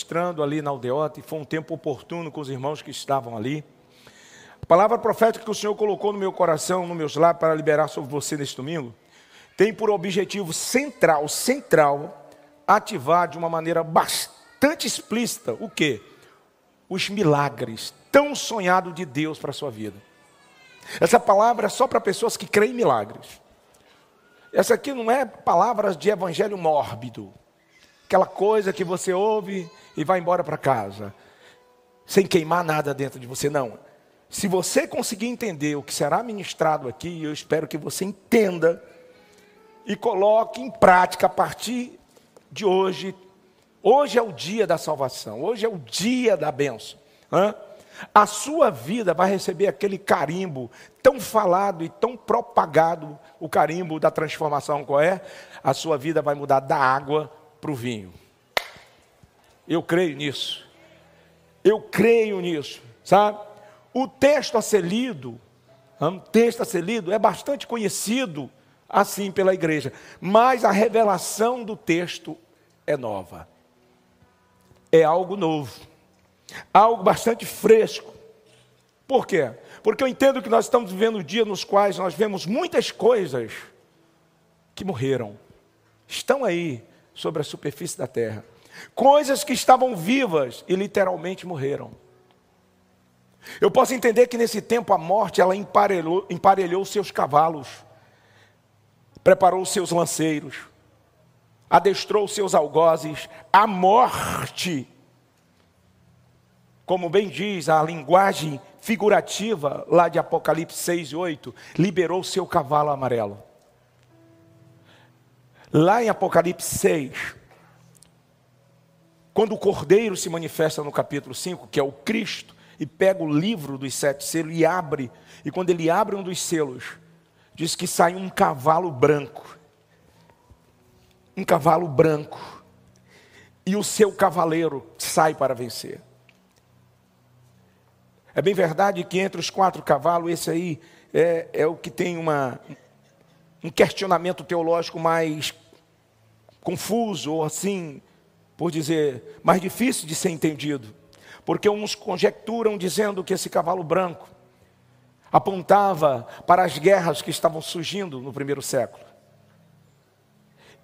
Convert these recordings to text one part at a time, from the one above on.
ministrando ali na aldeota e foi um tempo oportuno com os irmãos que estavam ali. A palavra profética que o Senhor colocou no meu coração, no meus lábios, para liberar sobre você neste domingo, tem por objetivo central, central, ativar de uma maneira bastante explícita o que? Os milagres tão sonhados de Deus para a sua vida. Essa palavra é só para pessoas que creem em milagres. Essa aqui não é palavras de evangelho mórbido aquela coisa que você ouve e vai embora para casa, sem queimar nada dentro de você, não. Se você conseguir entender o que será ministrado aqui, eu espero que você entenda e coloque em prática a partir de hoje. Hoje é o dia da salvação, hoje é o dia da benção. Hã? A sua vida vai receber aquele carimbo tão falado e tão propagado, o carimbo da transformação qual é? A sua vida vai mudar da água para o vinho. Eu creio nisso. Eu creio nisso, sabe? O texto a ser lido, o texto a ser lido é bastante conhecido assim pela igreja, mas a revelação do texto é nova. É algo novo. Algo bastante fresco. Por quê? Porque eu entendo que nós estamos vivendo dias nos quais nós vemos muitas coisas que morreram. Estão aí, sobre a superfície da terra. Coisas que estavam vivas e literalmente morreram. Eu posso entender que nesse tempo a morte ela emparelhou, emparelhou seus cavalos, preparou seus lanceiros, adestrou seus algozes. A morte, como bem diz a linguagem figurativa lá de Apocalipse 6 e 8, liberou seu cavalo amarelo. Lá em Apocalipse 6, quando o Cordeiro se manifesta no capítulo 5, que é o Cristo, e pega o livro dos sete selos e abre, e quando ele abre um dos selos, diz que sai um cavalo branco. Um cavalo branco. E o seu cavaleiro sai para vencer. É bem verdade que entre os quatro cavalos, esse aí é, é o que tem uma, um questionamento teológico mais confuso, ou assim, por dizer, mais difícil de ser entendido. Porque uns conjecturam dizendo que esse cavalo branco apontava para as guerras que estavam surgindo no primeiro século.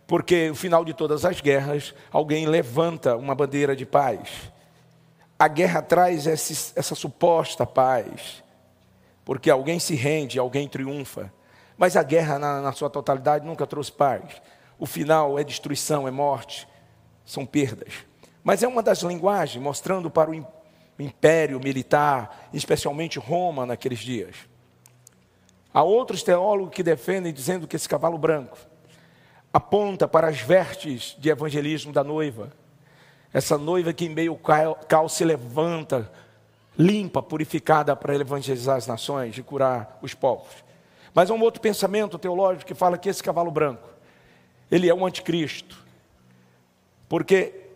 Porque no final de todas as guerras, alguém levanta uma bandeira de paz. A guerra traz esse, essa suposta paz, porque alguém se rende, alguém triunfa. Mas a guerra, na, na sua totalidade, nunca trouxe paz. O final é destruição, é morte, são perdas. Mas é uma das linguagens mostrando para o império militar, especialmente Roma naqueles dias. Há outros teólogos que defendem dizendo que esse cavalo branco aponta para as vestes de evangelismo da noiva. Essa noiva que em meio ao caos se levanta, limpa, purificada para evangelizar as nações e curar os povos. Mas há um outro pensamento teológico que fala que esse cavalo branco, ele é um anticristo. Porque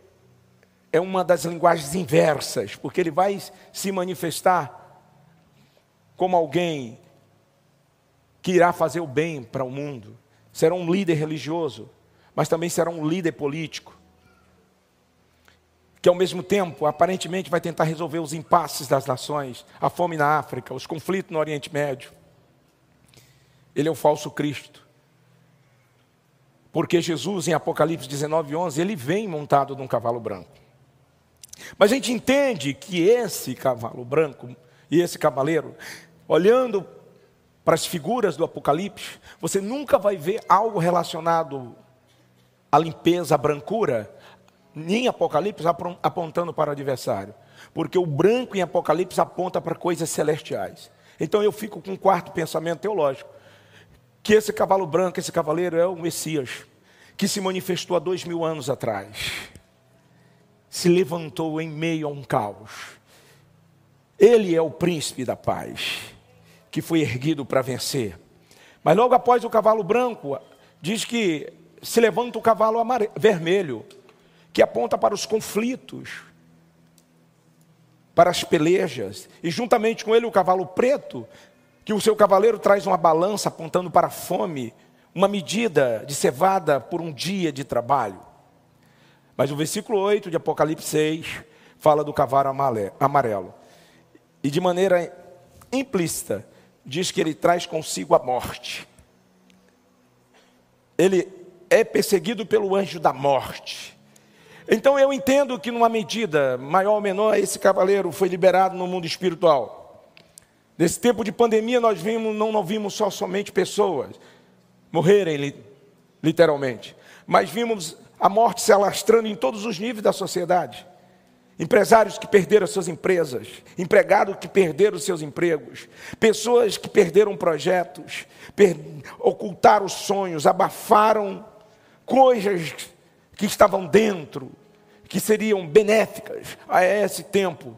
é uma das linguagens inversas, porque ele vai se manifestar como alguém que irá fazer o bem para o mundo. Será um líder religioso, mas também será um líder político. Que ao mesmo tempo, aparentemente, vai tentar resolver os impasses das nações, a fome na África, os conflitos no Oriente Médio. Ele é o falso Cristo. Porque Jesus, em Apocalipse 19, 11, ele vem montado num cavalo branco. Mas a gente entende que esse cavalo branco e esse cavaleiro, olhando para as figuras do Apocalipse, você nunca vai ver algo relacionado à limpeza, à brancura, nem Apocalipse apontando para o adversário. Porque o branco em Apocalipse aponta para coisas celestiais. Então eu fico com um quarto pensamento teológico que esse cavalo branco, esse cavaleiro é o Messias, que se manifestou há dois mil anos atrás, se levantou em meio a um caos. Ele é o príncipe da paz, que foi erguido para vencer. Mas logo após o cavalo branco, diz que se levanta o cavalo vermelho, que aponta para os conflitos, para as pelejas, e juntamente com ele o cavalo preto, que o seu cavaleiro traz uma balança apontando para a fome, uma medida de cevada por um dia de trabalho. Mas o versículo 8 de Apocalipse 6 fala do cavalo amarelo. E de maneira implícita, diz que ele traz consigo a morte. Ele é perseguido pelo anjo da morte. Então eu entendo que, numa medida maior ou menor, esse cavaleiro foi liberado no mundo espiritual. Nesse tempo de pandemia, nós vimos, não, não vimos só somente pessoas morrerem, literalmente, mas vimos a morte se alastrando em todos os níveis da sociedade. Empresários que perderam suas empresas, empregados que perderam seus empregos, pessoas que perderam projetos, per... ocultaram sonhos, abafaram coisas que estavam dentro, que seriam benéficas a esse tempo.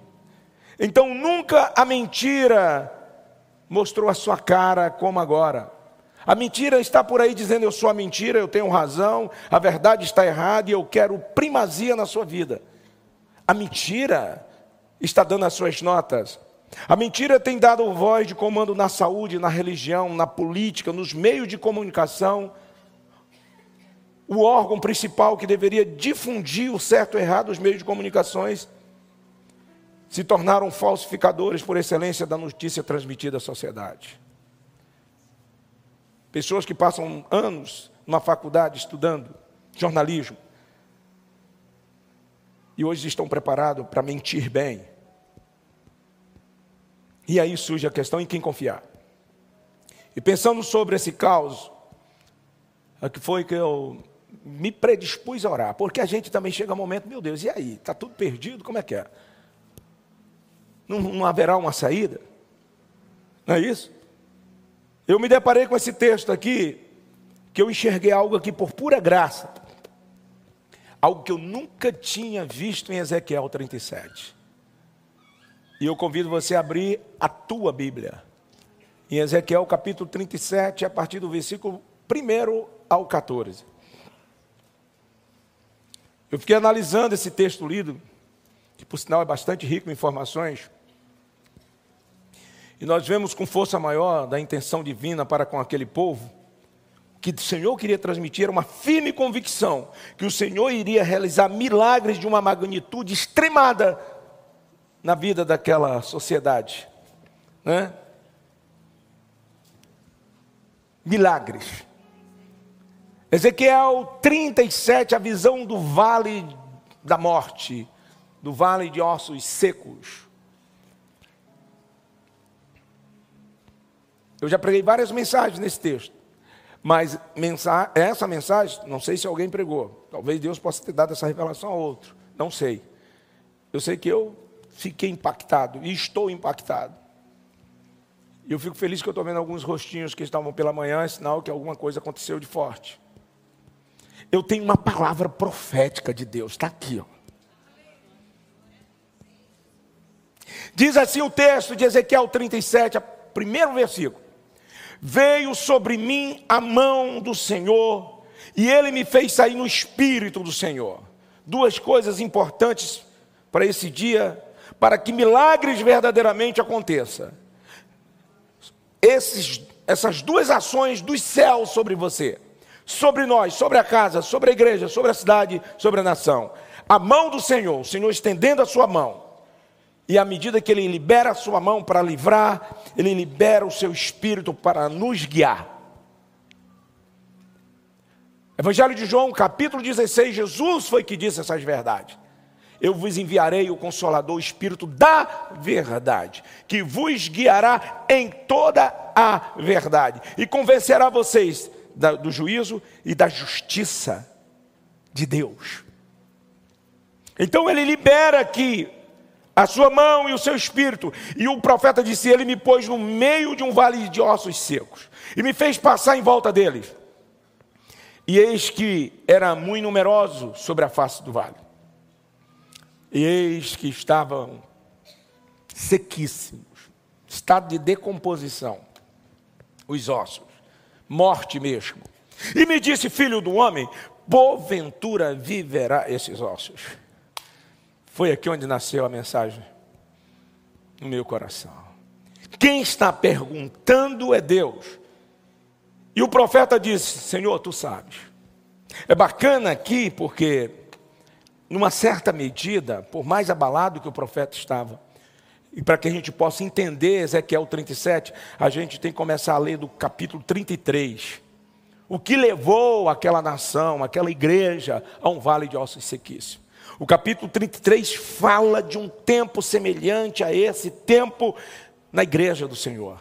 Então nunca a mentira mostrou a sua cara como agora. A mentira está por aí dizendo eu sou a mentira, eu tenho razão, a verdade está errada e eu quero primazia na sua vida. A mentira está dando as suas notas. A mentira tem dado voz de comando na saúde, na religião, na política, nos meios de comunicação. O órgão principal que deveria difundir o certo e errado dos meios de comunicações se tornaram falsificadores por excelência da notícia transmitida à sociedade. Pessoas que passam anos numa faculdade estudando jornalismo e hoje estão preparados para mentir bem. E aí surge a questão em quem confiar. E pensando sobre esse caos, é que foi que eu me predispus a orar, porque a gente também chega um momento, meu Deus, e aí? Está tudo perdido? Como é que é? Não, não haverá uma saída? Não é isso? Eu me deparei com esse texto aqui, que eu enxerguei algo aqui por pura graça. Algo que eu nunca tinha visto em Ezequiel 37. E eu convido você a abrir a tua Bíblia. Em Ezequiel capítulo 37, a partir do versículo 1 ao 14. Eu fiquei analisando esse texto lido, que por sinal é bastante rico em informações. E nós vemos com força maior da intenção divina para com aquele povo, que o Senhor queria transmitir era uma firme convicção que o Senhor iria realizar milagres de uma magnitude extremada na vida daquela sociedade. Né? Milagres. Ezequiel 37, a visão do vale da morte, do vale de ossos secos. Eu já preguei várias mensagens nesse texto. Mas essa mensagem, não sei se alguém pregou. Talvez Deus possa ter dado essa revelação a outro. Não sei. Eu sei que eu fiquei impactado e estou impactado. E eu fico feliz que eu estou vendo alguns rostinhos que estavam pela manhã, é sinal que alguma coisa aconteceu de forte. Eu tenho uma palavra profética de Deus, está aqui. Ó. Diz assim o texto de Ezequiel 37, primeiro versículo. Veio sobre mim a mão do Senhor, e ele me fez sair no espírito do Senhor. Duas coisas importantes para esse dia, para que milagres verdadeiramente aconteçam. Esses, essas duas ações dos céus sobre você, sobre nós, sobre a casa, sobre a igreja, sobre a cidade, sobre a nação. A mão do Senhor, o Senhor estendendo a sua mão, e à medida que ele libera a sua mão para livrar, ele libera o seu espírito para nos guiar. Evangelho de João, capítulo 16, Jesus foi que disse essas verdades. Eu vos enviarei o consolador, o espírito da verdade, que vos guiará em toda a verdade e convencerá vocês do juízo e da justiça de Deus. Então ele libera aqui a sua mão e o seu espírito. E o profeta disse: Ele me pôs no meio de um vale de ossos secos e me fez passar em volta deles. E eis que era muito numeroso sobre a face do vale. E eis que estavam sequíssimos, estado de decomposição, os ossos, morte mesmo. E me disse, filho do homem, porventura viverá esses ossos. Foi aqui onde nasceu a mensagem no meu coração. Quem está perguntando é Deus. E o profeta disse: Senhor, tu sabes. É bacana aqui porque numa certa medida, por mais abalado que o profeta estava, e para que a gente possa entender Ezequiel 37, a gente tem que começar a ler do capítulo 33. O que levou aquela nação, aquela igreja, a um vale de ossos sequíssimos. O capítulo 33 fala de um tempo semelhante a esse tempo na igreja do Senhor.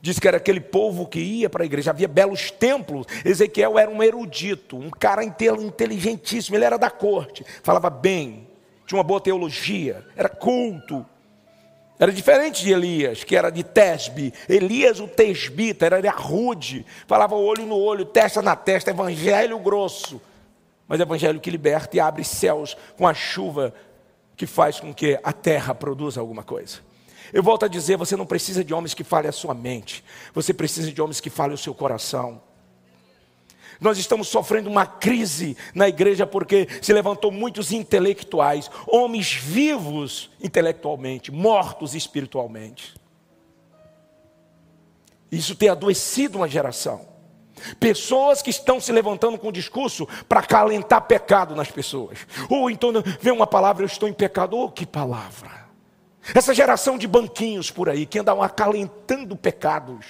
Diz que era aquele povo que ia para a igreja, havia belos templos. Ezequiel era um erudito, um cara inteligentíssimo, ele era da corte, falava bem, tinha uma boa teologia, era culto. Era diferente de Elias, que era de Tesbe. Elias, o tesbita, era rude, falava olho no olho, testa na testa, evangelho grosso. Mas evangelho que liberta e abre céus com a chuva que faz com que a terra produza alguma coisa. Eu volto a dizer: você não precisa de homens que falem a sua mente, você precisa de homens que falem o seu coração. Nós estamos sofrendo uma crise na igreja porque se levantou muitos intelectuais, homens vivos intelectualmente, mortos espiritualmente. Isso tem adoecido uma geração. Pessoas que estão se levantando com discurso para acalentar pecado nas pessoas. Ou então vem uma palavra, eu estou em pecado. Oh, que palavra! Essa geração de banquinhos por aí que andam acalentando pecados.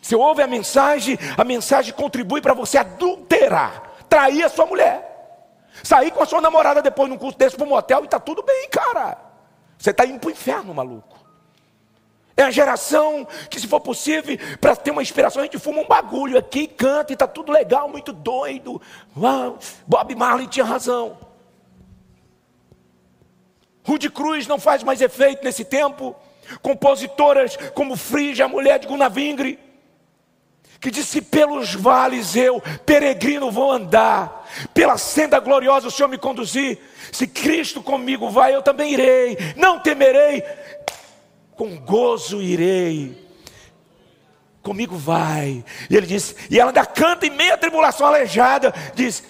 Você ouve a mensagem, a mensagem contribui para você adulterar, trair a sua mulher. Sair com a sua namorada depois num curso desse para um motel e está tudo bem, cara. Você está indo para o inferno, maluco. É a geração que, se for possível, para ter uma inspiração, a gente fuma um bagulho aqui, canta e está tudo legal, muito doido. Uau, Bob Marley tinha razão. Rude Cruz não faz mais efeito nesse tempo. Compositoras como Frígia, a mulher de Gunavingre, que disse: Pelos vales eu, peregrino, vou andar, pela senda gloriosa o Senhor me conduzir. Se Cristo comigo vai, eu também irei, não temerei, com gozo irei. Comigo vai. E ele disse, e ela ainda canta em meia tribulação aleijada, diz: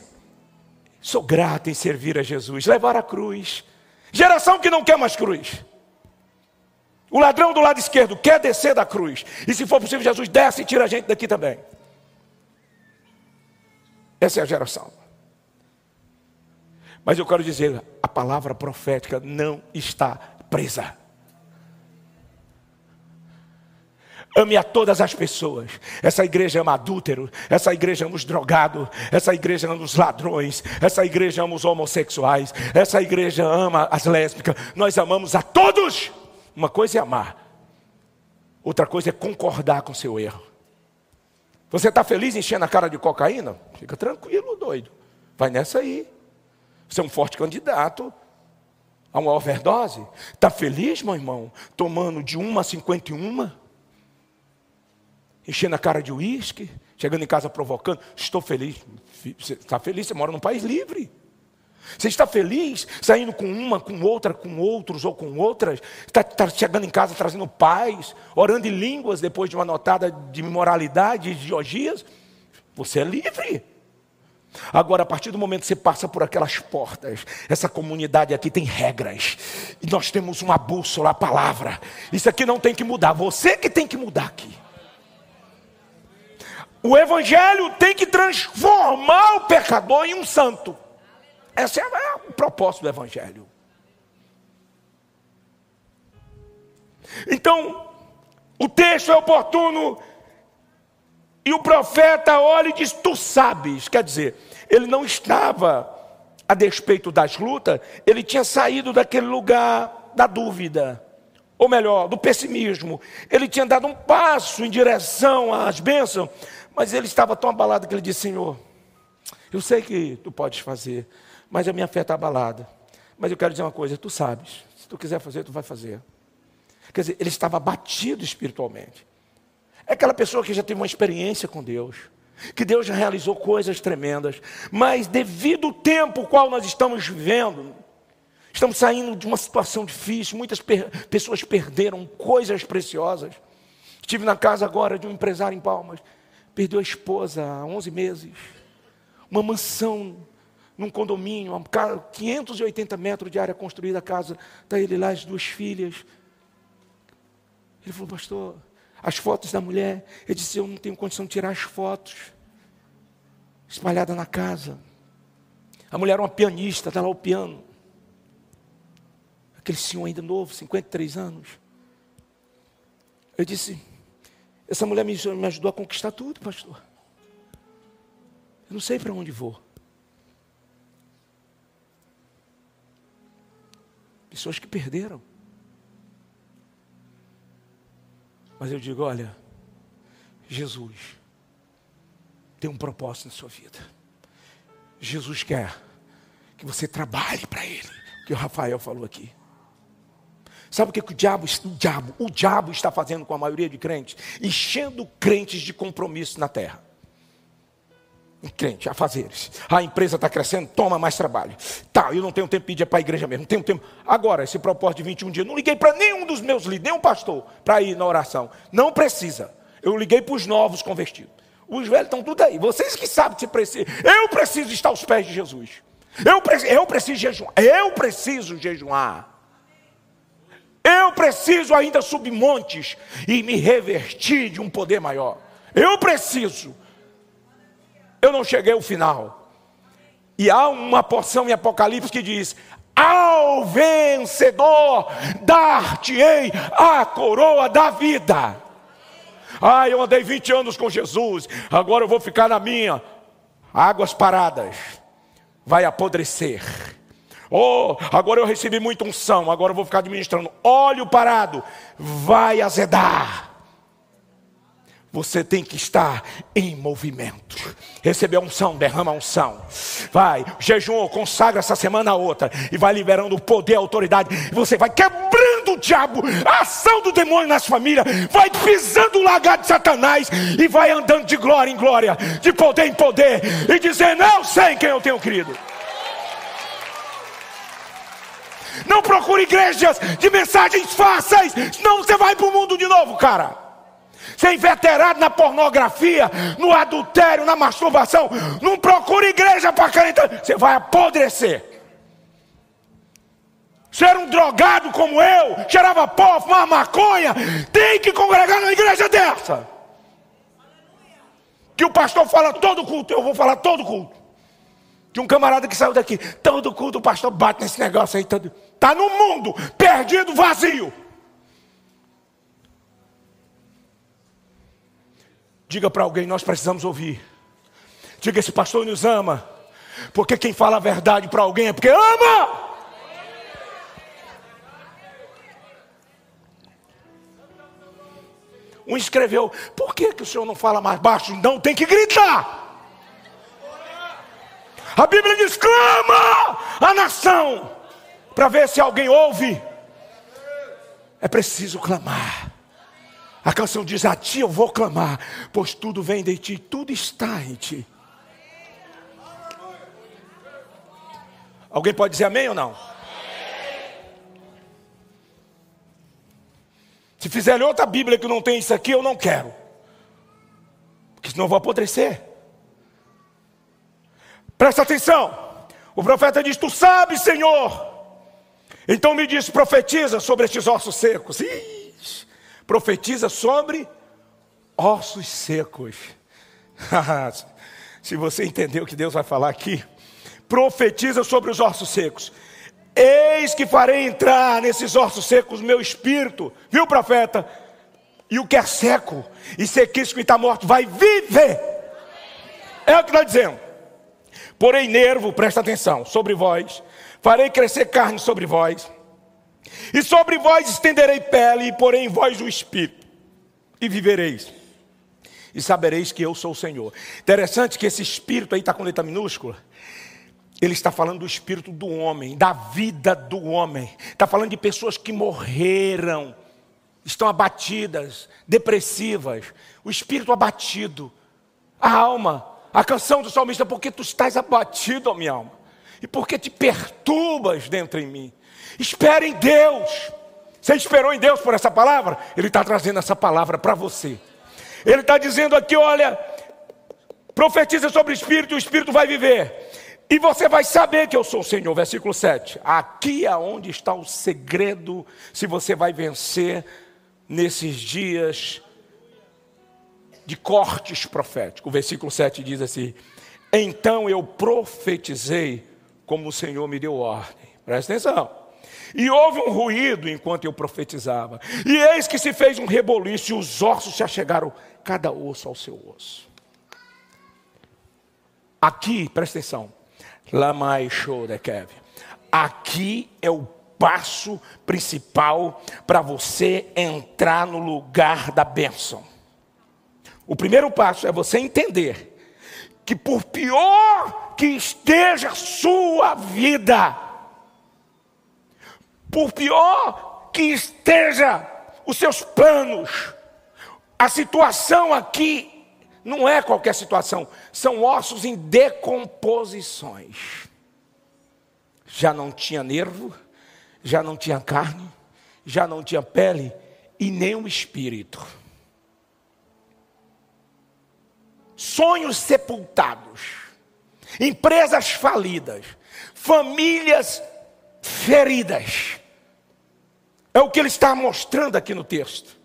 Sou grata em servir a Jesus, levar a cruz Geração que não quer mais cruz. O ladrão do lado esquerdo quer descer da cruz. E se for possível, Jesus desce e tira a gente daqui também. Essa é a geração. Mas eu quero dizer, a palavra profética não está presa. Ame a todas as pessoas. Essa igreja ama adúltero, essa igreja ama os drogados, essa igreja ama os ladrões, essa igreja ama os homossexuais, essa igreja ama as lésbicas. Nós amamos a todos. Uma coisa é amar, outra coisa é concordar com seu erro. Você está feliz enchendo a cara de cocaína? Fica tranquilo, doido. Vai nessa aí. Você é um forte candidato a uma overdose. Está feliz, meu irmão? Tomando de uma a cinquenta e uma? Enchendo a cara de uísque, chegando em casa provocando. Estou feliz. Você está feliz? Você mora num país livre. Você está feliz saindo com uma, com outra, com outros ou com outras? Está, está chegando em casa trazendo paz, orando em línguas depois de uma notada de imoralidade, de orgias? Você é livre. Agora, a partir do momento que você passa por aquelas portas, essa comunidade aqui tem regras, e nós temos uma bússola, a palavra. Isso aqui não tem que mudar, você que tem que mudar aqui. O Evangelho tem que transformar o pecador em um santo. Esse é, é o propósito do Evangelho. Então, o texto é oportuno e o profeta olha e diz: Tu sabes. Quer dizer, ele não estava a despeito das lutas, ele tinha saído daquele lugar da dúvida, ou melhor, do pessimismo. Ele tinha dado um passo em direção às bênçãos, mas ele estava tão abalado que ele disse: Senhor, eu sei que tu podes fazer, mas a minha fé está abalada. Mas eu quero dizer uma coisa: tu sabes, se tu quiser fazer, tu vai fazer. Quer dizer, ele estava abatido espiritualmente. É aquela pessoa que já teve uma experiência com Deus, que Deus já realizou coisas tremendas, mas devido ao tempo qual nós estamos vivendo, estamos saindo de uma situação difícil, muitas per pessoas perderam coisas preciosas. Estive na casa agora de um empresário em Palmas, Perdeu a esposa há 11 meses. Uma mansão num condomínio, 580 metros de área construída a casa. Está ele lá, as duas filhas. Ele falou, pastor, as fotos da mulher. Ele disse, eu não tenho condição de tirar as fotos. Espalhada na casa. A mulher era uma pianista, está lá o piano. Aquele senhor ainda novo, 53 anos. Eu disse, essa mulher me, me ajudou a conquistar tudo, pastor. Eu não sei para onde vou. Pessoas que perderam. Mas eu digo: olha, Jesus tem um propósito na sua vida. Jesus quer que você trabalhe para Ele, o que o Rafael falou aqui. Sabe o que, que o, diabo, o diabo, o diabo está fazendo com a maioria de crentes? Enchendo crentes de compromisso na terra crente, a fazeres. A empresa está crescendo, toma mais trabalho. Tá, eu não tenho tempo de ir para a igreja mesmo, não tenho tempo. Agora, esse propósito de 21 dias, não liguei para nenhum dos meus líderes, nenhum pastor, para ir na oração. Não precisa. Eu liguei para os novos convertidos. Os velhos estão tudo aí. Vocês que sabem se precisa. Eu preciso estar aos pés de Jesus. Eu, eu preciso jejuar. Eu preciso jejuar. Eu preciso ainda subir montes e me revertir de um poder maior. Eu preciso eu não cheguei ao final. E há uma porção em Apocalipse que diz: Ao vencedor dar-te-ei a coroa da vida. Ah, eu andei 20 anos com Jesus, agora eu vou ficar na minha. Águas paradas, vai apodrecer. Oh, agora eu recebi muita unção, agora eu vou ficar administrando. Óleo parado, vai azedar você tem que estar em movimento. Receber unção, derrama unção. Vai, jejum, consagra essa semana a outra. E vai liberando o poder, a autoridade. E você vai quebrando o diabo, a ação do demônio nas famílias. Vai pisando o lagar de Satanás. E vai andando de glória em glória, de poder em poder. E dizendo: Eu sei em quem eu tenho crido. Não procure igrejas de mensagens fáceis, senão você vai para o mundo de novo, cara ser inveterado na pornografia, no adultério, na masturbação. Não procure igreja para calentar. Você vai apodrecer. Ser um drogado como eu, cheirava pó, fumava maconha, tem que congregar numa igreja dessa. Que o pastor fala todo culto, eu vou falar todo culto. De um camarada que saiu daqui, todo culto o pastor bate nesse negócio aí. Está no mundo, perdido, vazio. Diga para alguém, nós precisamos ouvir. Diga, esse pastor nos ama. Porque quem fala a verdade para alguém é porque ama. Um escreveu: Por que, que o senhor não fala mais baixo? Não, tem que gritar. A Bíblia diz: clama a nação, para ver se alguém ouve. É preciso clamar. A canção diz: A ti eu vou clamar, pois tudo vem de ti, tudo está em ti. Alguém pode dizer amém ou não? Se fizerem outra Bíblia que não tem isso aqui, eu não quero. Porque senão eu vou apodrecer. Presta atenção. O profeta diz: Tu sabes, Senhor. Então me diz: profetiza sobre estes ossos secos. Ih! profetiza sobre ossos secos. Se você entendeu o que Deus vai falar aqui, profetiza sobre os ossos secos. Eis que farei entrar nesses ossos secos meu espírito, viu, profeta? E o que é seco e sequíssimo e está morto vai viver. É o que está dizendo. Porém, nervo, presta atenção, sobre vós, farei crescer carne sobre vós e sobre vós estenderei pele, e porém em vós o espírito, e vivereis. E sabereis que eu sou o Senhor. Interessante que esse espírito aí está com letra minúscula. Ele está falando do espírito do homem, da vida do homem. Está falando de pessoas que morreram, estão abatidas, depressivas. O espírito abatido, a alma. A canção do salmista, porque tu estás abatido, ó minha alma, e porque te perturbas dentro em mim. Espere em Deus. Você esperou em Deus por essa palavra? Ele está trazendo essa palavra para você. Ele está dizendo aqui: olha, profetiza sobre o Espírito, o Espírito vai viver. E você vai saber que eu sou o Senhor. Versículo 7. Aqui é onde está o segredo, se você vai vencer nesses dias de cortes proféticos. O versículo 7 diz assim: Então eu profetizei como o Senhor me deu ordem. Presta atenção. E houve um ruído enquanto eu profetizava. E eis que se fez um reboliço e os ossos se achegaram, cada osso ao seu osso. Aqui, presta atenção. Lamai show de Kevin. Aqui é o passo principal para você entrar no lugar da bênção. O primeiro passo é você entender que por pior que esteja sua vida, por pior que esteja os seus planos, a situação aqui não é qualquer situação, são ossos em decomposições. Já não tinha nervo, já não tinha carne, já não tinha pele e nem o espírito. Sonhos sepultados, empresas falidas, famílias feridas. É o que ele está mostrando aqui no texto.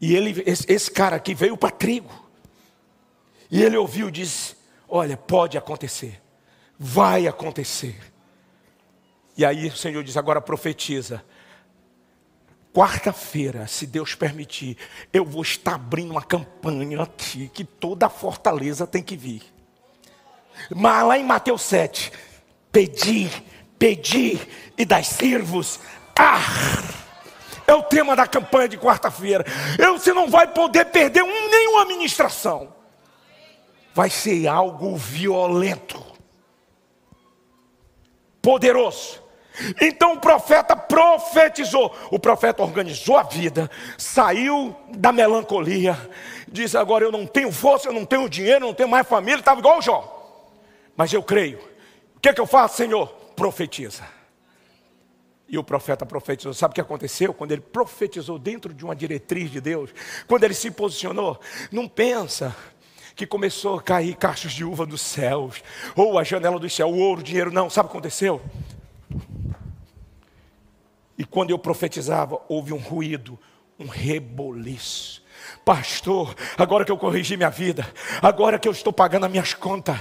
E ele, esse, esse cara aqui veio para trigo. E ele ouviu e disse: Olha, pode acontecer, vai acontecer. E aí o Senhor diz: Agora profetiza. Quarta-feira, se Deus permitir, eu vou estar abrindo uma campanha aqui, que toda a fortaleza tem que vir. Mas lá em Mateus 7, pedi, pedi e das servos, ah! É o tema da campanha de quarta-feira. Você não vai poder perder um, nenhuma ministração. Vai ser algo violento, poderoso. Então o profeta profetizou. O profeta organizou a vida, saiu da melancolia, disse: Agora eu não tenho força, eu não tenho dinheiro, eu não tenho mais família. Estava igual o Jó. Mas eu creio. O que, é que eu faço, Senhor? Profetiza. E o profeta profetizou. Sabe o que aconteceu? Quando ele profetizou dentro de uma diretriz de Deus, quando ele se posicionou, não pensa que começou a cair caixas de uva dos céus, ou a janela do céu, o ouro, o dinheiro, não. Sabe o que aconteceu? E quando eu profetizava, houve um ruído, um reboliço. Pastor, agora que eu corrigi minha vida, agora que eu estou pagando as minhas contas,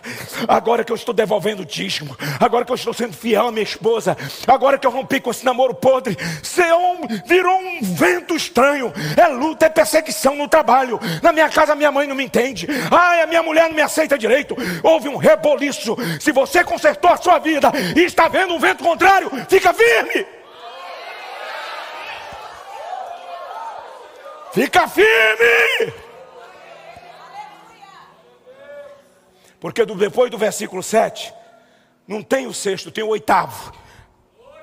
agora que eu estou devolvendo o dízimo, agora que eu estou sendo fiel à minha esposa, agora que eu rompi com esse namoro podre, Seon virou um vento estranho, é luta, é perseguição no trabalho. Na minha casa, minha mãe não me entende, ai, a minha mulher não me aceita direito. Houve um reboliço. Se você consertou a sua vida e está vendo um vento contrário, fica firme. Fica firme! Porque depois do versículo 7, não tem o sexto, tem o oitavo.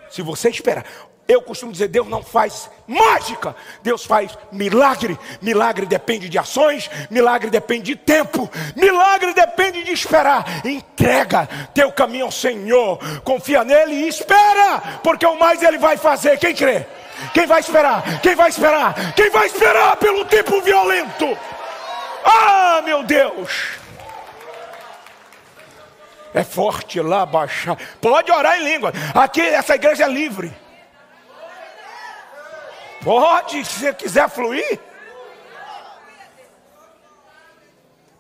Se você esperar, eu costumo dizer: Deus não faz mágica, Deus faz milagre. Milagre depende de ações, milagre depende de tempo, milagre depende de esperar. Entrega teu caminho ao Senhor, confia nele e espera, porque o mais ele vai fazer. Quem crê? Quem vai esperar? Quem vai esperar? Quem vai esperar pelo tempo violento? Ah, meu Deus! É forte lá baixar. Pode orar em língua. Aqui essa igreja é livre. Pode, se você quiser fluir.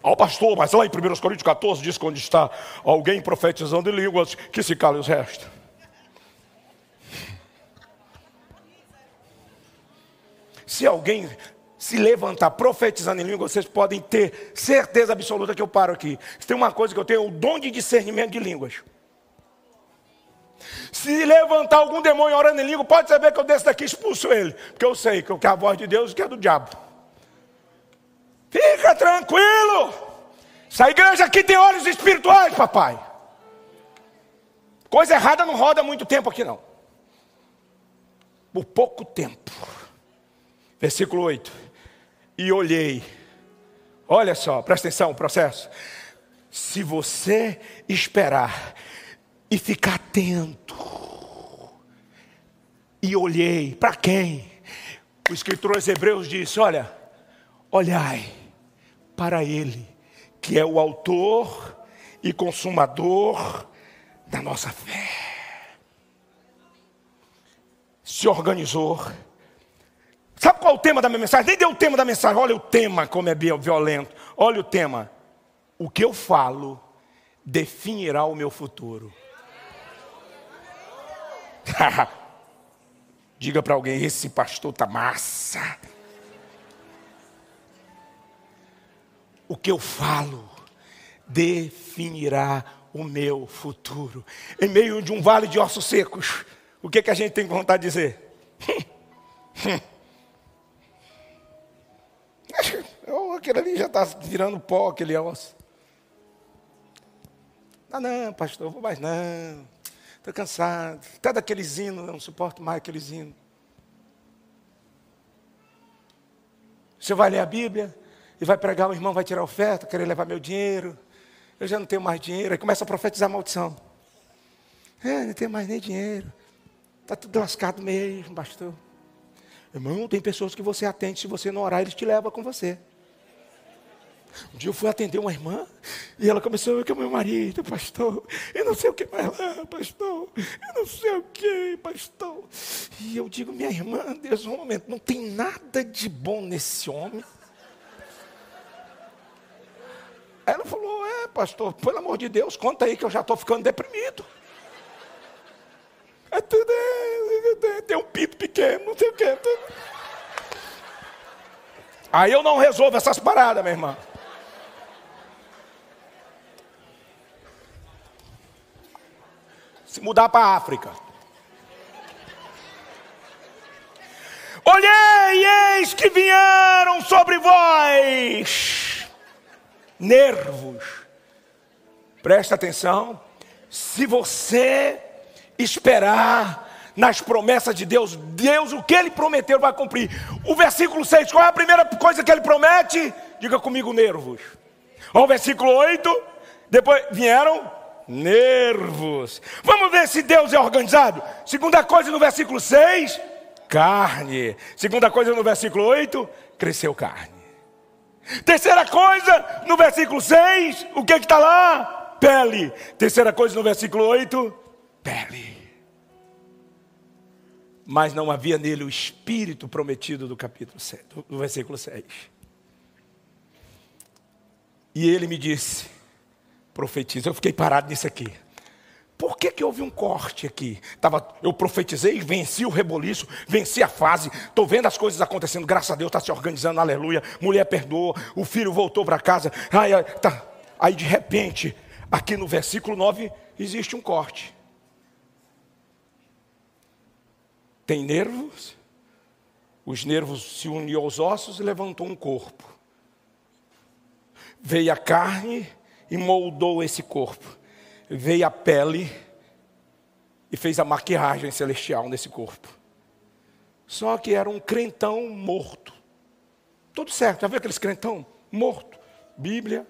Ao pastor, mas lá em 1 Coríntios 14 diz que onde está alguém profetizando em línguas, que se cale os restos. Se alguém se levantar profetizando em língua, vocês podem ter certeza absoluta que eu paro aqui. Tem uma coisa que eu tenho, o dom de discernimento de línguas. Se levantar algum demônio orando em língua, pode saber que eu desço daqui e expulso ele. Porque eu sei que é a voz de Deus e que é do diabo. Fica tranquilo. Essa igreja aqui tem olhos espirituais, papai. Coisa errada não roda muito tempo aqui, não. Por pouco tempo. Versículo 8. E olhei. Olha só, presta atenção, processo. Se você esperar e ficar atento, e olhei, para quem? O escritor aos Hebreus disse: Olha, olhai para Ele, que é o autor e consumador da nossa fé. Se organizou Sabe qual é o tema da minha mensagem? Nem deu o tema da mensagem. Olha o tema como é violento. Olha o tema. O que eu falo definirá o meu futuro. Diga para alguém: esse pastor tá massa. O que eu falo definirá o meu futuro. Em meio de um vale de ossos secos, o que, que a gente tem vontade de dizer? oh, aquele ali já está virando pó, aquele osso. Ah, não, pastor, vou mais não. Estou cansado. Até daqueles hinos, não suporto mais aqueles hinos. Você vai ler a Bíblia e vai pregar, o irmão vai tirar oferta, querer levar meu dinheiro. Eu já não tenho mais dinheiro. Aí começa a profetizar a maldição. É, não tenho mais nem dinheiro. Está tudo lascado mesmo, pastor. Irmão, tem pessoas que você atende, se você não orar, eles te levam com você. Um dia eu fui atender uma irmã e ela começou com o meu marido, pastor. Eu não sei o que mais lá, pastor. Eu não sei o que, pastor. E eu digo, minha irmã, Deus, um momento, não tem nada de bom nesse homem. Ela falou, é, pastor, pelo amor de Deus, conta aí que eu já estou ficando deprimido. É tudo, é, é, tem um pito pequeno, não sei o que. É. Aí eu não resolvo essas paradas, minha irmã. Se mudar para a África. Olhei, eis que vieram sobre vós nervos. Presta atenção. Se você esperar nas promessas de Deus, Deus, o que Ele prometeu, vai cumprir. O versículo 6, qual é a primeira coisa que Ele promete? Diga comigo, nervos. Olha o versículo 8, depois vieram nervos. Vamos ver se Deus é organizado. Segunda coisa no versículo 6, carne. Segunda coisa no versículo 8, cresceu carne. Terceira coisa, no versículo 6, o que está lá? Pele. Terceira coisa no versículo 8, pele. Mas não havia nele o espírito prometido do capítulo 7, do versículo 6. E ele me disse: profetiza. Eu fiquei parado nisso aqui. Por que, que houve um corte aqui? Tava, eu profetizei, venci o reboliço, venci a fase, estou vendo as coisas acontecendo, graças a Deus está se organizando, aleluia. Mulher perdoou, o filho voltou para casa. Aí, tá. aí de repente, aqui no versículo 9, existe um corte. Tem nervos, os nervos se uniram aos ossos e levantou um corpo. Veio a carne e moldou esse corpo. Veio a pele e fez a maquiagem celestial nesse corpo. Só que era um crentão morto. Tudo certo, já viu aqueles crentão morto? Bíblia,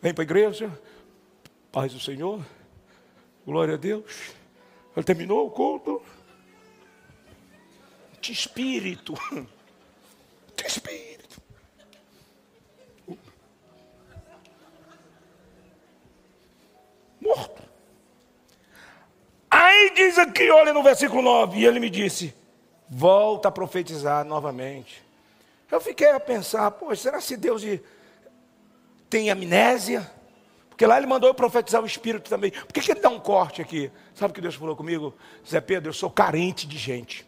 vem para a igreja, paz do Senhor, glória a Deus. Ele terminou o culto. Que espírito, morto. Aí diz aqui, olha no versículo 9, e ele me disse: volta a profetizar novamente. Eu fiquei a pensar, poxa, será que Deus tem amnésia? Porque lá ele mandou eu profetizar o Espírito também. Por que, que ele dá um corte aqui? Sabe o que Deus falou comigo? Zé Pedro, eu sou carente de gente.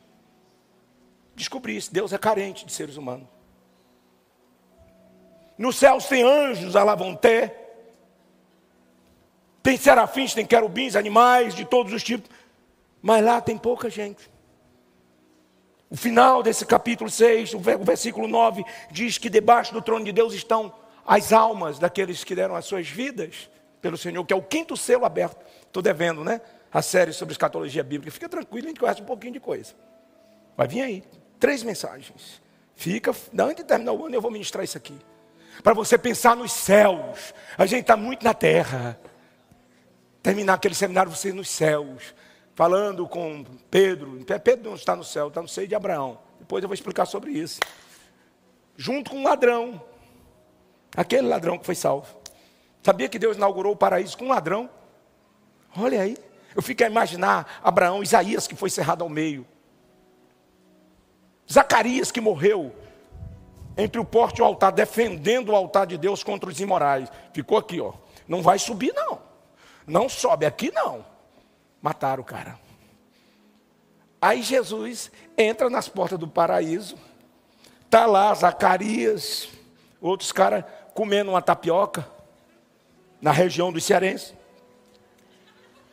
Descobri isso, Deus é carente de seres humanos. Nos céus tem anjos, lá vão ter. Tem serafins, tem querubins, animais de todos os tipos. Mas lá tem pouca gente. O final desse capítulo 6, o versículo 9, diz que debaixo do trono de Deus estão as almas daqueles que deram as suas vidas pelo Senhor, que é o quinto selo aberto. Estou devendo, né? A série sobre escatologia bíblica. Fica tranquilo, a gente conhece um pouquinho de coisa. Vai vir aí. Três mensagens. Fica, antes de terminar o ano, eu vou ministrar isso aqui. Para você pensar nos céus. A gente está muito na terra terminar aquele seminário, você nos céus, falando com Pedro. Pedro não está no céu, está no seio de Abraão. Depois eu vou explicar sobre isso. Junto com um ladrão, aquele ladrão que foi salvo. Sabia que Deus inaugurou o paraíso com um ladrão? Olha aí. Eu fico a imaginar Abraão, Isaías que foi cerrado ao meio. Zacarias que morreu entre o porte e o altar, defendendo o altar de Deus contra os imorais. Ficou aqui, ó. Não vai subir, não. Não sobe aqui não. Mataram o cara. Aí Jesus entra nas portas do paraíso. Tá lá Zacarias, outros caras comendo uma tapioca na região dos cearenses.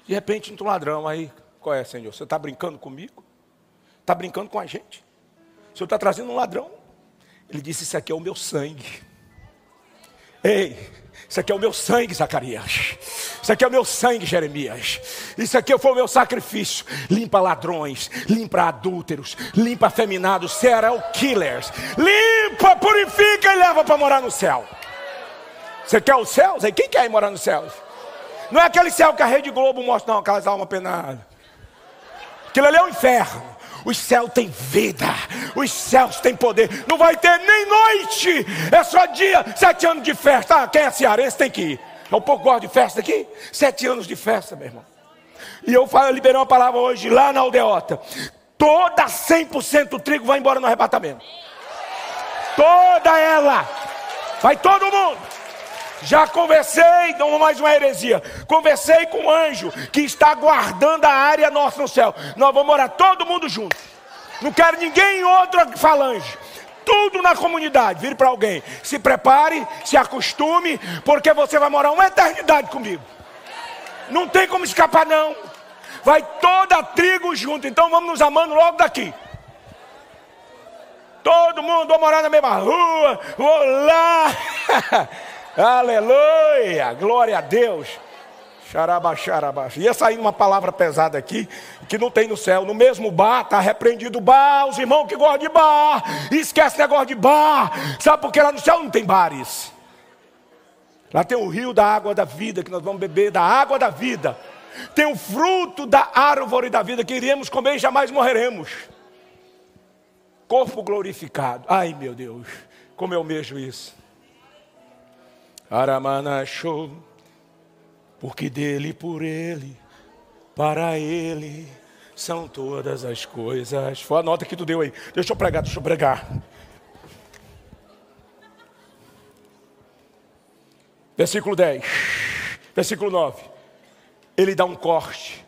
De repente entra um ladrão aí. Qual é, Senhor? Você está brincando comigo? Está brincando com a gente? O Senhor está trazendo um ladrão? Ele disse: Isso aqui é o meu sangue. Ei, isso aqui é o meu sangue, Zacarias. Isso aqui é o meu sangue, Jeremias. Isso aqui foi o meu sacrifício. Limpa ladrões, limpa adúlteros, limpa afeminados, serial killers. Limpa, purifica e leva para morar no céu. Você quer os céus? Quem quer ir morar nos céus? Não é aquele céu que a Rede Globo mostra, não, aquelas almas penadas. Aquilo ali é o inferno. Os céus têm vida, os céus têm poder. Não vai ter nem noite, é só dia. Sete anos de festa. Ah, quem é cearense tem que ir. É um pouco gosta de festa aqui? Sete anos de festa, meu irmão. E eu, falo, eu liberei uma palavra hoje lá na aldeota. Toda 100% do trigo vai embora no arrebatamento. Toda ela. Vai todo mundo. Já conversei, não mais uma heresia. Conversei com um anjo que está guardando a área nossa no céu. Nós vamos morar todo mundo junto. Não quero ninguém em outra falange. Tudo na comunidade. Vire para alguém. Se prepare, se acostume, porque você vai morar uma eternidade comigo. Não tem como escapar, não. Vai toda a trigo junto. Então vamos nos amando logo daqui. Todo mundo vai morar na mesma rua. Vou lá. Aleluia! Glória a Deus! Xarabaxarabax. Ia sair uma palavra pesada aqui, que não tem no céu. No mesmo bar, está repreendido bar, os irmãos que gostam de bar. Esquece negócio de bar. Sabe por que lá no céu não tem bares? Lá tem o rio da água da vida, que nós vamos beber da água da vida. Tem o fruto da árvore da vida que iremos comer e jamais morreremos. Corpo glorificado. Ai meu Deus, como eu mesmo isso. Aramanachou, porque dele, por ele, para ele são todas as coisas. Foi a nota que tu deu aí. Deixa eu pregar, deixa eu pregar. Versículo 10, versículo 9. Ele dá um corte,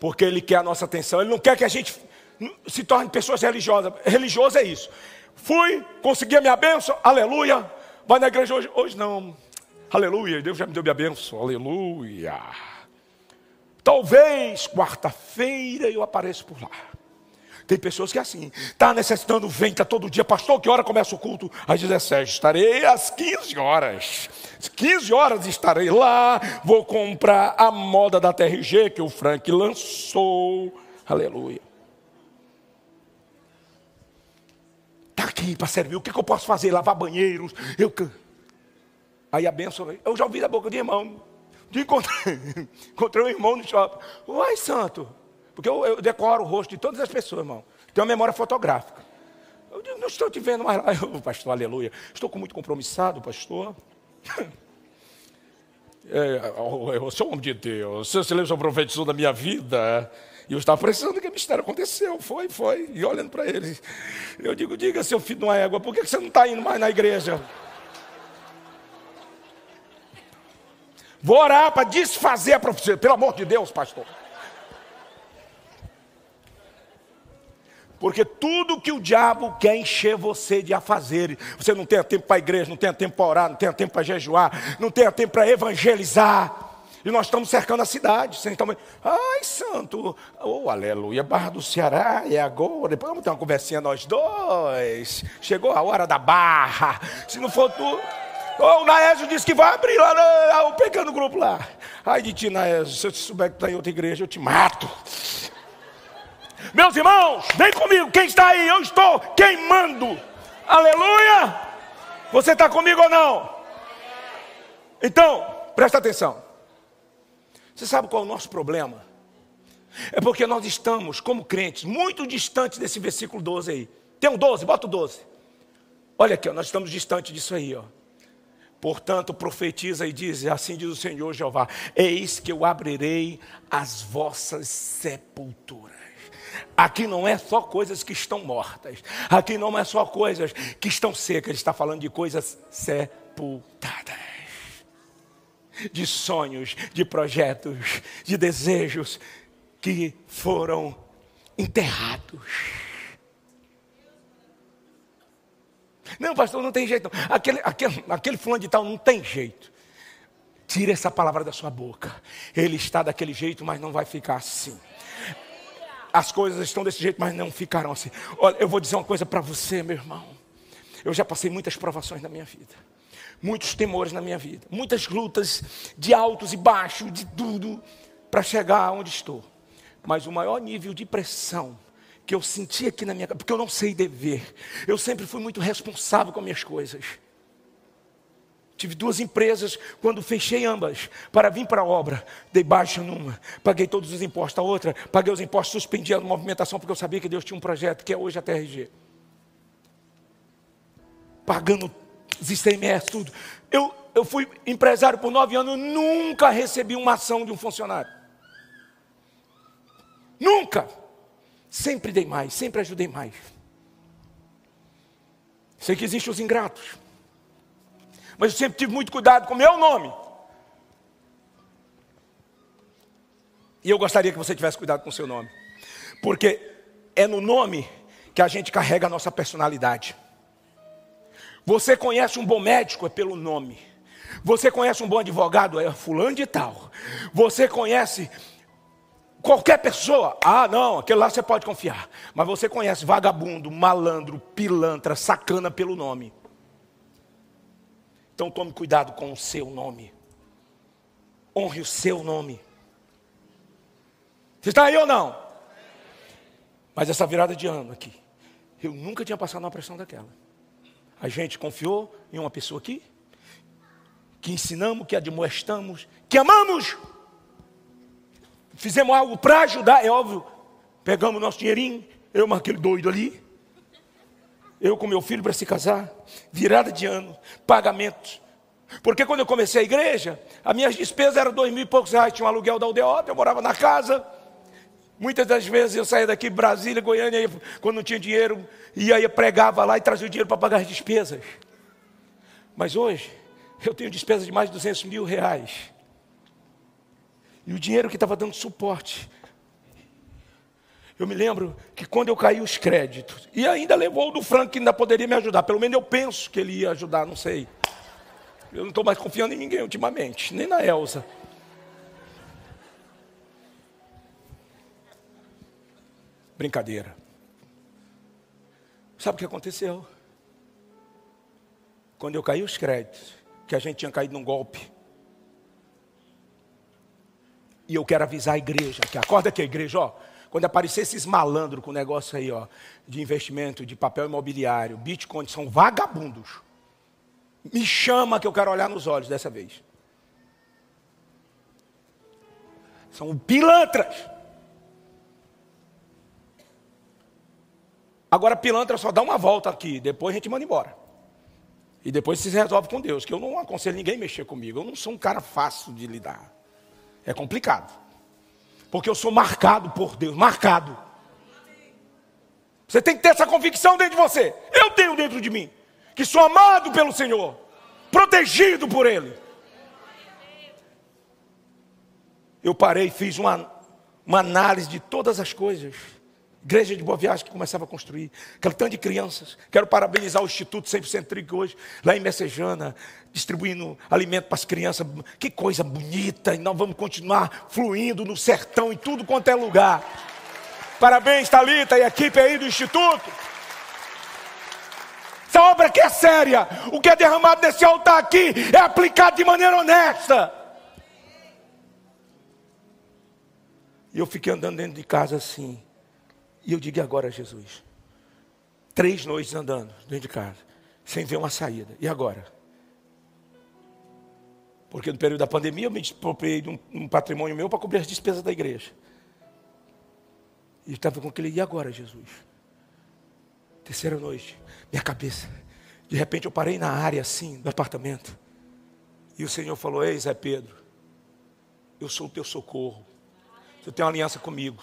porque ele quer a nossa atenção. Ele não quer que a gente se torne pessoas religiosas. Religioso é isso. Fui, consegui a minha bênção, aleluia. Vai na igreja hoje? Hoje não. Aleluia, Deus já me deu minha bênção, aleluia. Talvez quarta-feira eu apareça por lá. Tem pessoas que é assim, está necessitando, vem, todo dia, pastor, que hora começa o culto? Às 17, estarei às 15 horas. Às 15 horas estarei lá, vou comprar a moda da TRG que o Frank lançou. Aleluia. Está aqui para servir, o que, que eu posso fazer? Lavar banheiros, eu Aí a benção, eu já ouvi da boca de irmão. Encontrei, encontrei um irmão no shopping. Uai, santo. Porque eu, eu, decoro o rosto de todas as pessoas, irmão. Tenho uma memória fotográfica. Eu digo, não estou te vendo mais lá. Eu, pastor, aleluia. Estou com muito compromissado, pastor. É, eu sou homem de Deus. Você se lembra, profetizou da minha vida. E eu estava precisando que o mistério aconteceu. Foi, foi. E olhando para ele. Eu digo, diga, seu filho de uma égua, por que você não está indo mais na igreja? Vou orar para desfazer a profecia. Pelo amor de Deus, pastor. Porque tudo que o diabo quer encher você de afazeres, você não tem tempo para a igreja, não tem tempo para orar, não tem tempo para jejuar, não tem tempo para evangelizar. E nós estamos cercando a cidade. Estamos... Ai, santo, oh, aleluia, Barra do Ceará, e agora? Depois vamos ter uma conversinha nós dois. Chegou a hora da barra. Se não for tu. Oh, o Naésio disse que vai abrir lá, lá o pequeno grupo lá. Ai de ti, Naésio, se eu souber que está em outra igreja, eu te mato. Meus irmãos, vem comigo. Quem está aí? Eu estou queimando. Aleluia! Você está comigo ou não? Então, presta atenção. Você sabe qual é o nosso problema? É porque nós estamos, como crentes, muito distantes desse versículo 12 aí. Tem um 12? Bota o 12. Olha aqui, ó, nós estamos distantes disso aí, ó. Portanto, profetiza e diz: Assim diz o Senhor Jeová: Eis que eu abrirei as vossas sepulturas. Aqui não é só coisas que estão mortas, aqui não é só coisas que estão secas, ele está falando de coisas sepultadas. de sonhos, de projetos, de desejos que foram enterrados. Não, pastor, não tem jeito. Não. Aquele, aquele, aquele fulano de tal não tem jeito. Tira essa palavra da sua boca. Ele está daquele jeito, mas não vai ficar assim. As coisas estão desse jeito, mas não ficarão assim. Olha, eu vou dizer uma coisa para você, meu irmão. Eu já passei muitas provações na minha vida, muitos temores na minha vida, muitas lutas de altos e baixos, de tudo, para chegar onde estou. Mas o maior nível de pressão que eu senti aqui na minha casa, porque eu não sei dever, eu sempre fui muito responsável com minhas coisas. Tive duas empresas, quando fechei ambas, para vir para a obra, dei baixa numa, paguei todos os impostos a outra, paguei os impostos, suspendi a movimentação, porque eu sabia que Deus tinha um projeto, que é hoje a TRG. Pagando ICMS, tudo. Eu, eu fui empresário por nove anos, nunca recebi uma ação de um funcionário. Nunca. Sempre dei mais, sempre ajudei mais. Sei que existem os ingratos. Mas eu sempre tive muito cuidado com o meu nome. E eu gostaria que você tivesse cuidado com o seu nome. Porque é no nome que a gente carrega a nossa personalidade. Você conhece um bom médico é pelo nome. Você conhece um bom advogado é fulano de tal. Você conhece Qualquer pessoa, ah, não, aquele lá você pode confiar. Mas você conhece vagabundo, malandro, pilantra, sacana pelo nome. Então tome cuidado com o seu nome. Honre o seu nome. Você está aí ou não? Mas essa virada de ano aqui, eu nunca tinha passado uma pressão daquela. A gente confiou em uma pessoa aqui, que ensinamos, que admoestamos, que amamos fizemos algo para ajudar, é óbvio. Pegamos nosso dinheirinho, eu com aquele doido ali. Eu com meu filho para se casar, virada de ano, pagamentos. Porque quando eu comecei a igreja, as minhas despesas eram dois mil e poucos reais, tinha um aluguel da aldeota, eu morava na casa. Muitas das vezes eu saía daqui, Brasília, Goiânia, quando não tinha dinheiro, ia, ia pregava lá e trazia o dinheiro para pagar as despesas. Mas hoje, eu tenho despesas de mais de 200 mil reais. E o dinheiro que estava dando suporte. Eu me lembro que quando eu caí os créditos, e ainda levou o do Frank, que ainda poderia me ajudar, pelo menos eu penso que ele ia ajudar, não sei. Eu não estou mais confiando em ninguém ultimamente, nem na Elsa. Brincadeira. Sabe o que aconteceu? Quando eu caí os créditos, que a gente tinha caído num golpe, e eu quero avisar a igreja, que acorda aqui igreja, ó. Quando aparecer esses malandros com negócio aí, ó, de investimento, de papel imobiliário, Bitcoin, são vagabundos. Me chama que eu quero olhar nos olhos dessa vez. São pilantras. Agora, pilantra só dá uma volta aqui, depois a gente manda embora. E depois se resolve com Deus, que eu não aconselho ninguém a mexer comigo. Eu não sou um cara fácil de lidar. É complicado. Porque eu sou marcado por Deus, marcado. Você tem que ter essa convicção dentro de você. Eu tenho dentro de mim que sou amado pelo Senhor, protegido por Ele. Eu parei e fiz uma, uma análise de todas as coisas. Igreja de Boa Viagem que começava a construir, aquele tanto de crianças. Quero parabenizar o Instituto 100% Trigo hoje, lá em Messejana, distribuindo alimento para as crianças. Que coisa bonita! E nós vamos continuar fluindo no sertão, em tudo quanto é lugar. Parabéns, Talita e a equipe aí do Instituto. Essa obra aqui é séria. O que é derramado nesse altar aqui é aplicado de maneira honesta. E eu fiquei andando dentro de casa assim. E eu digo, agora, Jesus? Três noites andando dentro de casa, sem ver uma saída. E agora? Porque no período da pandemia eu me expropriei de um, um patrimônio meu para cobrir as despesas da igreja. E estava com aquele, e agora, Jesus? Terceira noite, minha cabeça. De repente eu parei na área assim, do apartamento. E o Senhor falou: Ei, Zé Pedro, eu sou o teu socorro. Você tem uma aliança comigo.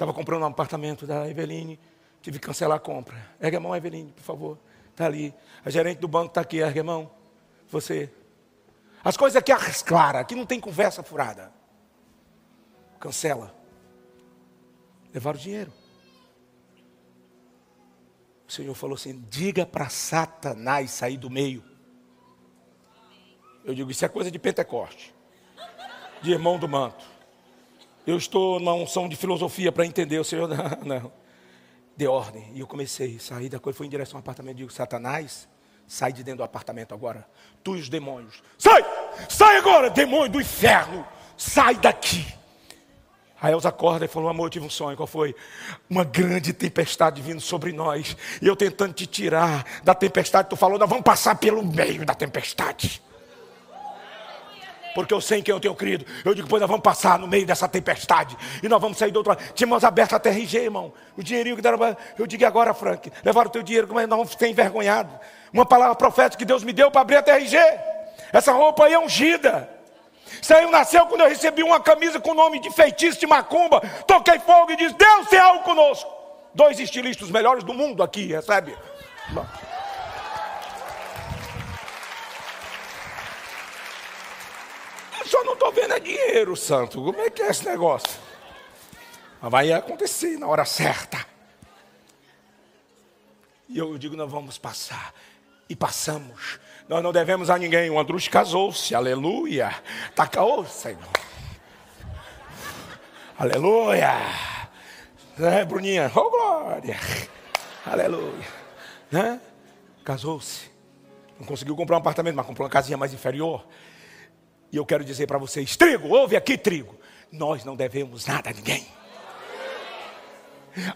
Estava comprando um apartamento da Eveline, tive que cancelar a compra. Ergue a mão, Eveline, por favor. Está ali. A gerente do banco está aqui, ergue a mão. Você. As coisas aqui as claras, aqui não tem conversa furada. Cancela. Levaram o dinheiro. O Senhor falou assim: diga para Satanás sair do meio. Eu digo, isso é coisa de Pentecoste, de irmão do manto. Eu estou numa unção de filosofia para entender o Senhor. Não, não. De ordem. E eu comecei a sair da coisa, fui em direção ao apartamento. Digo, Satanás, sai de dentro do apartamento agora. Tu e os demônios. Sai! Sai agora, demônio do inferno! Sai daqui! A Elza acorda e falou: Amor, eu tive um sonho. Qual foi? Uma grande tempestade vindo sobre nós. E eu tentando te tirar da tempestade. Tu falou: Nós vamos passar pelo meio da tempestade porque eu sei em quem eu tenho crido. Eu digo, pois nós vamos passar no meio dessa tempestade e nós vamos sair do outro lado. Tínhamos aberto a TRG, irmão. O dinheirinho que deram. Eu digo agora, Frank, levaram o teu dinheiro, que nós vamos ficar envergonhados? Uma palavra profética que Deus me deu para abrir a TRG. Essa roupa aí é ungida. Aí nasceu quando eu recebi uma camisa com o nome de feitiço de macumba. Toquei fogo e disse: Deus tem algo conosco. Dois estilistas melhores do mundo aqui, recebe? Só não estou vendo é dinheiro, santo. Como é que é esse negócio? Mas vai acontecer na hora certa. E eu digo, nós vamos passar. E passamos. Nós não devemos a ninguém. O Andrus casou-se. Aleluia. Taca o Senhor. Aleluia. Né, Bruninha? Oh, glória. Aleluia. Né? Casou-se. Não conseguiu comprar um apartamento, mas comprou uma casinha mais inferior. E eu quero dizer para vocês: trigo, ouve aqui, trigo. Nós não devemos nada a ninguém.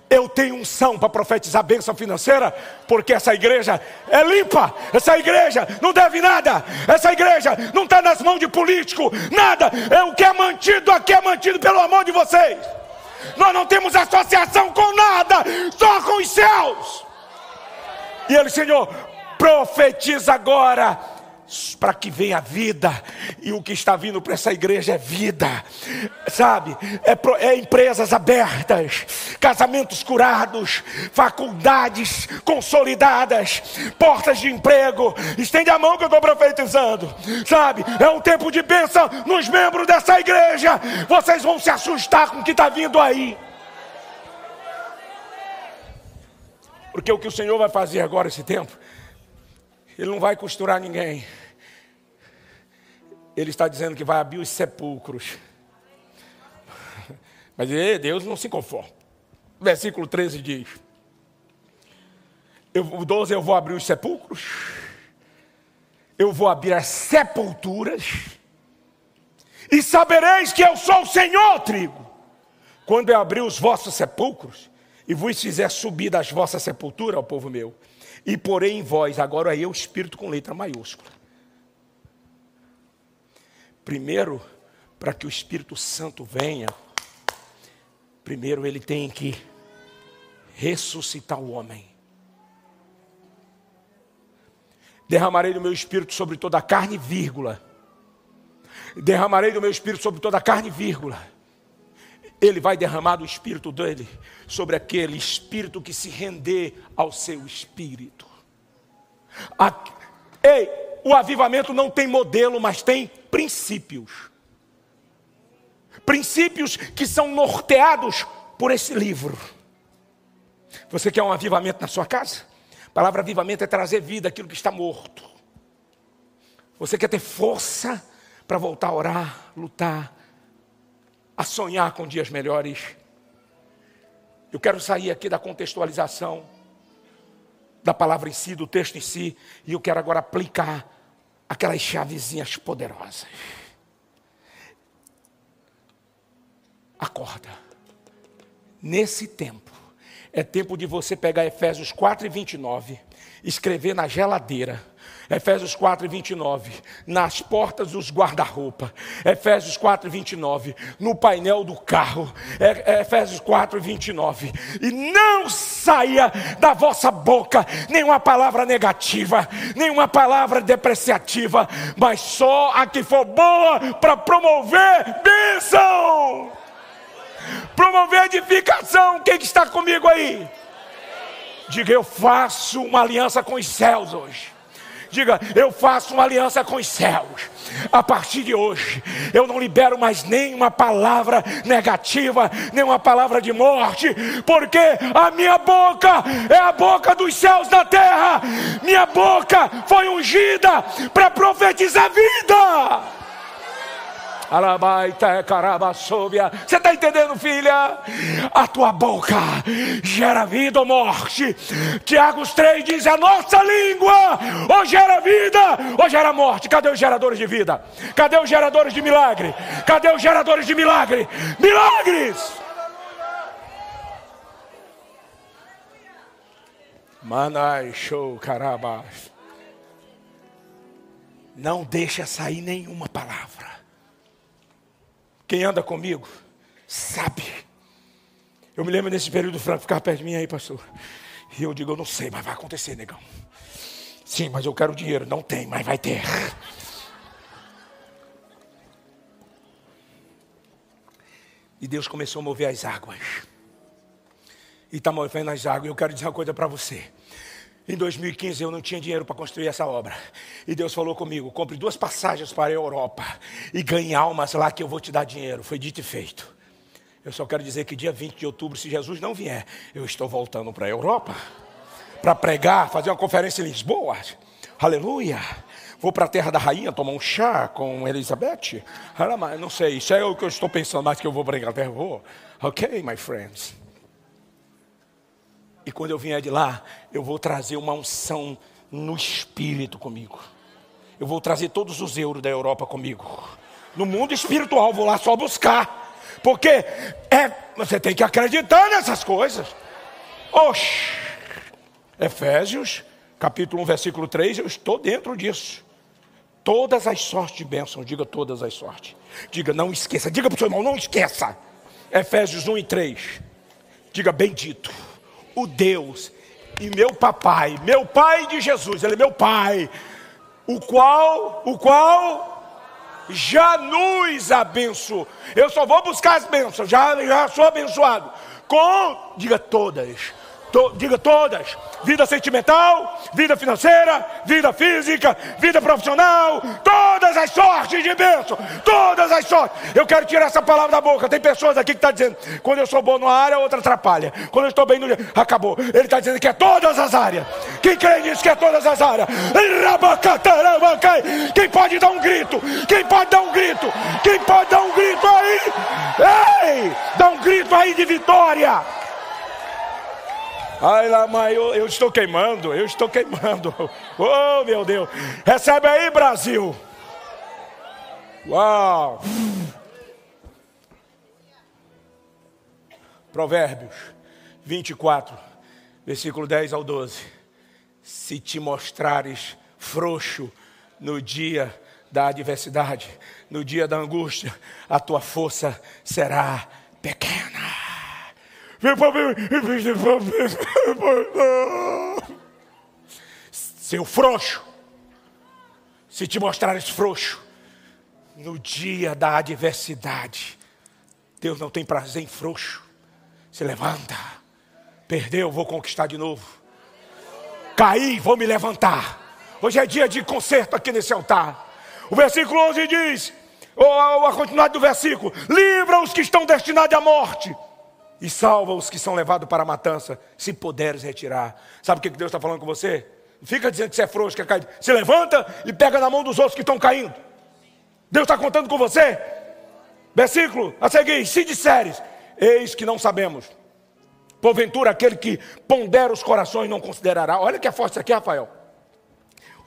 Eu tenho unção para profetizar bênção financeira, porque essa igreja é limpa, essa igreja não deve nada, essa igreja não está nas mãos de político, nada, é o que é mantido aqui é mantido pelo amor de vocês. Nós não temos associação com nada, só com os céus. E ele, Senhor, profetiza agora para que venha vida, e o que está vindo para essa igreja é vida, sabe? É, é, empresas abertas, casamentos curados, faculdades consolidadas, portas de emprego. Estende a mão que eu estou profetizando, sabe? É um tempo de bênção nos membros dessa igreja. Vocês vão se assustar com o que está vindo aí. Porque o que o Senhor vai fazer agora esse tempo ele não vai costurar ninguém. Ele está dizendo que vai abrir os sepulcros. Mas Deus não se conforma. Versículo 13 diz: eu, O 12 eu vou abrir os sepulcros, eu vou abrir as sepulturas, e sabereis que eu sou o Senhor, trigo, quando eu abrir os vossos sepulcros e vos fizer subir das vossas sepulturas, ó povo meu, e porei em vós, agora é eu, Espírito com letra maiúscula. Primeiro, para que o Espírito Santo venha, primeiro ele tem que ressuscitar o homem. Derramarei do meu espírito sobre toda a carne, vírgula. Derramarei do meu espírito sobre toda a carne, vírgula. Ele vai derramar do espírito dele sobre aquele espírito que se render ao seu espírito. ei, o avivamento não tem modelo, mas tem princípios. Princípios que são norteados por esse livro. Você quer um avivamento na sua casa? A palavra avivamento é trazer vida aquilo que está morto. Você quer ter força para voltar a orar, lutar, a sonhar com dias melhores? Eu quero sair aqui da contextualização da palavra em si, do texto em si, e eu quero agora aplicar aquelas chavezinhas poderosas. Acorda. Nesse tempo, é tempo de você pegar Efésios 4 e 29, escrever na geladeira Efésios 4, 29. Nas portas dos guarda-roupa. Efésios 4, 29. No painel do carro. Efésios 4, 29. E não saia da vossa boca nenhuma palavra negativa, nenhuma palavra depreciativa, mas só a que for boa para promover bênção. Promover edificação. Quem que está comigo aí? Diga, eu faço uma aliança com os céus hoje. Diga, eu faço uma aliança com os céus. A partir de hoje, eu não libero mais nenhuma palavra negativa, nenhuma palavra de morte, porque a minha boca é a boca dos céus na terra. Minha boca foi ungida para profetizar vida. Você está entendendo, filha? A tua boca gera vida ou morte. Tiago 3 diz: a nossa língua ou gera vida ou gera morte. Cadê os geradores de vida? Cadê os geradores de milagre? Cadê os geradores de milagre? Milagres! Manai show carabas. Não deixa sair nenhuma palavra. Quem anda comigo sabe. Eu me lembro nesse período, Franco ficar perto de mim aí, pastor. E eu digo, eu não sei, mas vai acontecer, negão. Sim, mas eu quero dinheiro. Não tem, mas vai ter. E Deus começou a mover as águas. E está movendo as águas. Eu quero dizer uma coisa para você. Em 2015 eu não tinha dinheiro para construir essa obra. E Deus falou comigo: compre duas passagens para a Europa e ganhe almas lá que eu vou te dar dinheiro. Foi dito e feito. Eu só quero dizer que dia 20 de outubro, se Jesus não vier, eu estou voltando para a Europa para pregar, fazer uma conferência em Lisboa. Aleluia. Vou para a terra da rainha tomar um chá com Elizabeth. Não sei, isso é o que eu estou pensando, mais que eu vou para a Inglaterra. Vou. Ok, my friends. E quando eu vier de lá, eu vou trazer uma unção no espírito comigo. Eu vou trazer todos os euros da Europa comigo. No mundo espiritual, vou lá só buscar. Porque é, você tem que acreditar nessas coisas. Oxi. Efésios, capítulo 1, versículo 3, eu estou dentro disso. Todas as sortes de bênçãos, diga todas as sortes. Diga, não esqueça. Diga para o seu irmão, não esqueça. Efésios 1 e 3. Diga, bendito o Deus e meu papai, meu pai de Jesus, ele é meu pai, o qual, o qual já nos abençoou. Eu só vou buscar as bênçãos, já, já sou abençoado. Com, diga todas, to, diga todas: vida sentimental, vida financeira, vida física, vida profissional, todas as sortes de bênção, todas as sortes. Eu quero tirar essa palavra da boca. Tem pessoas aqui que estão tá dizendo: quando eu sou bom numa área, outra atrapalha. Quando eu estou bem no acabou. Ele está dizendo que é todas as áreas. Quem crê nisso que é todas as áreas? Quem pode dar um grito? Quem pode dar um grito? Quem pode dar um grito aí? Ei! Dá um grito aí de vitória! Ai lá, eu, eu estou queimando, eu estou queimando. Oh, meu Deus. Recebe aí, Brasil. Uau. Provérbios 24, versículo 10 ao 12. Se te mostrares frouxo no dia da adversidade, no dia da angústia, a tua força será pequena. Seu frouxo, se te mostrares frouxo, no dia da adversidade, Deus não tem prazer em frouxo. Se levanta, perdeu, vou conquistar de novo. Caí, vou me levantar. Hoje é dia de conserto aqui nesse altar. O versículo 11 diz, ou a continuidade do versículo: livra os que estão destinados à morte e salva os que são levados para a matança, se puderes retirar. Sabe o que Deus está falando com você? fica dizendo que você é frouxo, que é caído. Se levanta e pega na mão dos outros que estão caindo. Deus está contando com você. Versículo a seguir: se disseres, eis que não sabemos. Porventura, aquele que pondera os corações não considerará. Olha que é forte isso aqui, Rafael.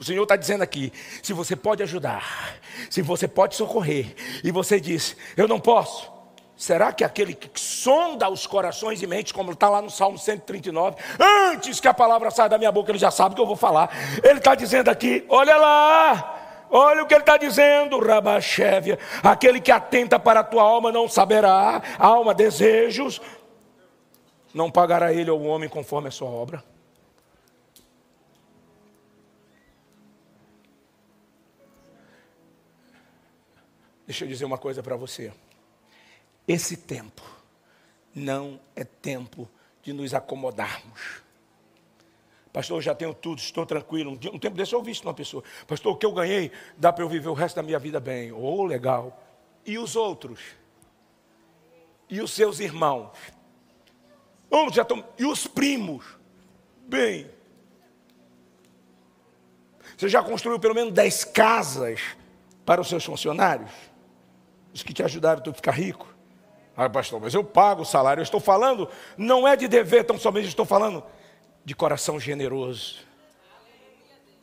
O Senhor está dizendo aqui: se você pode ajudar, se você pode socorrer, e você diz, eu não posso, Será que aquele que sonda os corações e mentes, como está lá no Salmo 139, antes que a palavra saia da minha boca, ele já sabe o que eu vou falar. Ele está dizendo aqui: olha lá, olha o que ele está dizendo, Rabachevia. Aquele que atenta para a tua alma não saberá, alma, desejos, não pagará ele ao homem conforme a sua obra. Deixa eu dizer uma coisa para você. Esse tempo não é tempo de nos acomodarmos. Pastor, eu já tenho tudo, estou tranquilo. Um, tempo desse eu ouvi isso de uma pessoa. Pastor, o que eu ganhei dá para eu viver o resto da minha vida bem. Oh, legal. E os outros? E os seus irmãos? Oh, já estão... E os primos? Bem. Você já construiu pelo menos 10 casas para os seus funcionários? Os que te ajudaram a ficar rico? Ah, pastor, mas eu pago o salário. Eu estou falando, não é de dever tão somente, estou falando de coração generoso,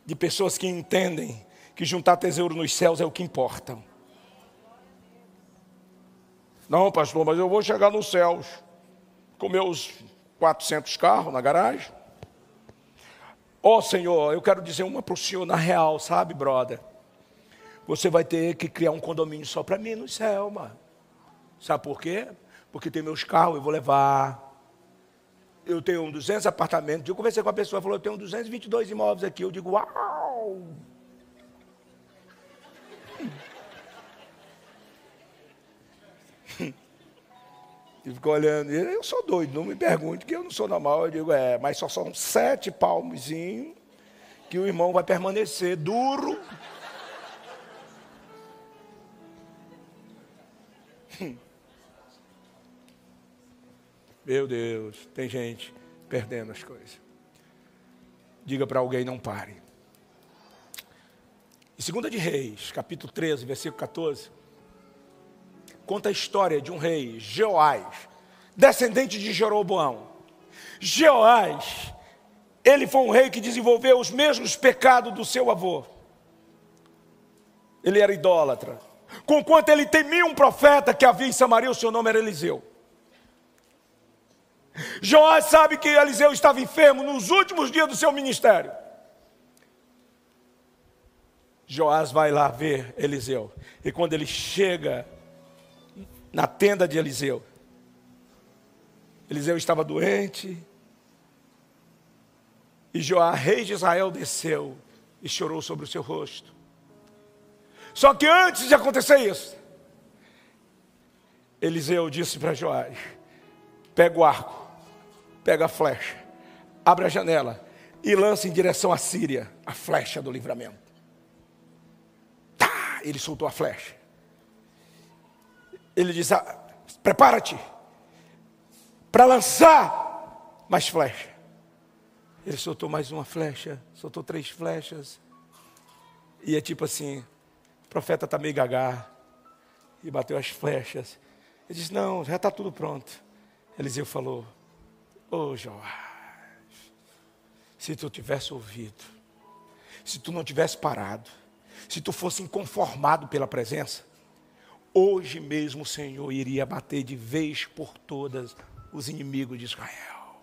de pessoas que entendem que juntar tesouro nos céus é o que importa. Não, pastor, mas eu vou chegar nos céus com meus 400 carros na garagem. Ó oh, Senhor, eu quero dizer uma para o Senhor na real, sabe, brother? Você vai ter que criar um condomínio só para mim no céu, mano. Sabe por quê? Porque tem meus carros, eu vou levar eu tenho 200 apartamentos. Eu conversei com a pessoa, falou, eu tenho 222 imóveis aqui. Eu digo, uau! E ficou olhando, eu sou doido, não me pergunte que eu não sou normal. Eu digo, é, mas só são sete palmozinhos que o irmão vai permanecer duro. Meu Deus, tem gente perdendo as coisas. Diga para alguém, não pare. Em 2 de Reis, capítulo 13, versículo 14, conta a história de um rei, Jeoás, descendente de Jeroboão. Jeoás, ele foi um rei que desenvolveu os mesmos pecados do seu avô. Ele era idólatra. Conquanto ele temia um profeta que havia em Samaria, o seu nome era Eliseu. Joás sabe que Eliseu estava enfermo nos últimos dias do seu ministério. Joás vai lá ver Eliseu. E quando ele chega na tenda de Eliseu, Eliseu estava doente. E Joás, rei de Israel, desceu e chorou sobre o seu rosto. Só que antes de acontecer isso, Eliseu disse para Joás: pega o arco pega a flecha, abre a janela e lança em direção à Síria a flecha do livramento. Tá, ele soltou a flecha. Ele diz: ah, prepara-te para lançar mais flecha. Ele soltou mais uma flecha, soltou três flechas. E é tipo assim: o profeta está meio gagá. E bateu as flechas. Ele disse: Não, já está tudo pronto. Eliseu falou: oh, Joás, se tu tivesse ouvido, se tu não tivesse parado, se tu fosse inconformado pela presença, hoje mesmo o Senhor iria bater de vez por todas os inimigos de Israel.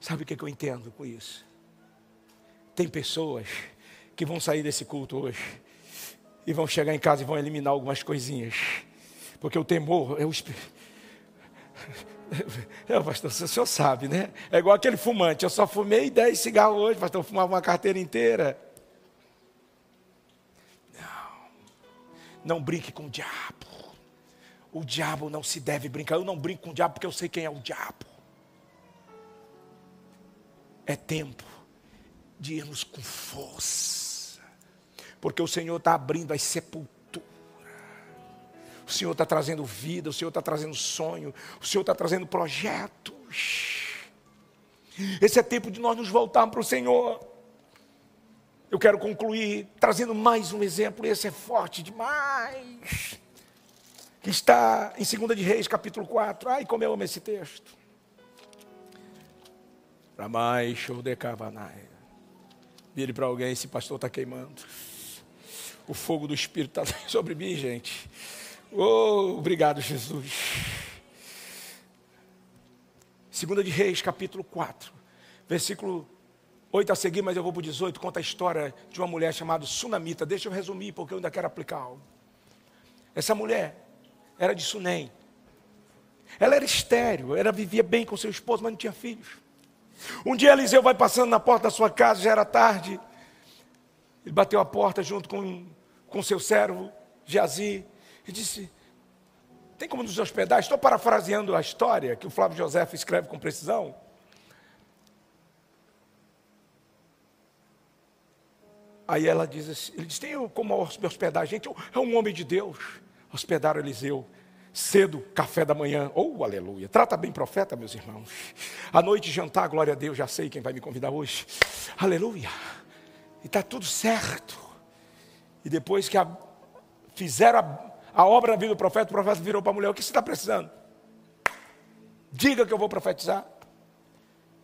Sabe o que, é que eu entendo com isso? Tem pessoas que vão sair desse culto hoje e vão chegar em casa e vão eliminar algumas coisinhas, porque o temor é o espírito é, pastor, o senhor sabe, né? É igual aquele fumante. Eu só fumei 10 cigarros hoje, pastor. Eu fumava uma carteira inteira. Não. Não brinque com o diabo. O diabo não se deve brincar. Eu não brinco com o diabo porque eu sei quem é o diabo. É tempo de irmos com força. Porque o Senhor está abrindo as sepulturas o Senhor está trazendo vida, o Senhor está trazendo sonho, o Senhor está trazendo projetos. Esse é tempo de nós nos voltarmos para o Senhor. Eu quero concluir trazendo mais um exemplo, esse é forte demais. Que está em 2 de Reis, capítulo 4. Ai, como eu amo esse texto. De Cavanai. Vire para alguém, esse pastor está queimando. O fogo do Espírito está sobre mim, gente. Oh, obrigado, Jesus. Segunda de Reis, capítulo 4, versículo 8 a seguir, mas eu vou para o 18, conta a história de uma mulher chamada Sunamita. Deixa eu resumir, porque eu ainda quero aplicar algo. Essa mulher era de Sunem. Ela era estéreo, ela vivia bem com seu esposo, mas não tinha filhos. Um dia Eliseu vai passando na porta da sua casa, já era tarde. Ele bateu a porta junto com, com seu servo, Jazi e disse: Tem como nos hospedar? Estou parafraseando a história que o Flávio José escreve com precisão. Aí ela diz assim, ele diz, tem como hospedar a gente? É um homem de Deus. Hospedaram Eliseu. Cedo, café da manhã. Oh, aleluia. Trata bem profeta, meus irmãos. À noite, jantar, glória a Deus. Já sei quem vai me convidar hoje. Aleluia. E está tudo certo. E depois que a, fizeram a a obra na vida do profeta, o profeta virou para a mulher: O que você está precisando? Diga que eu vou profetizar.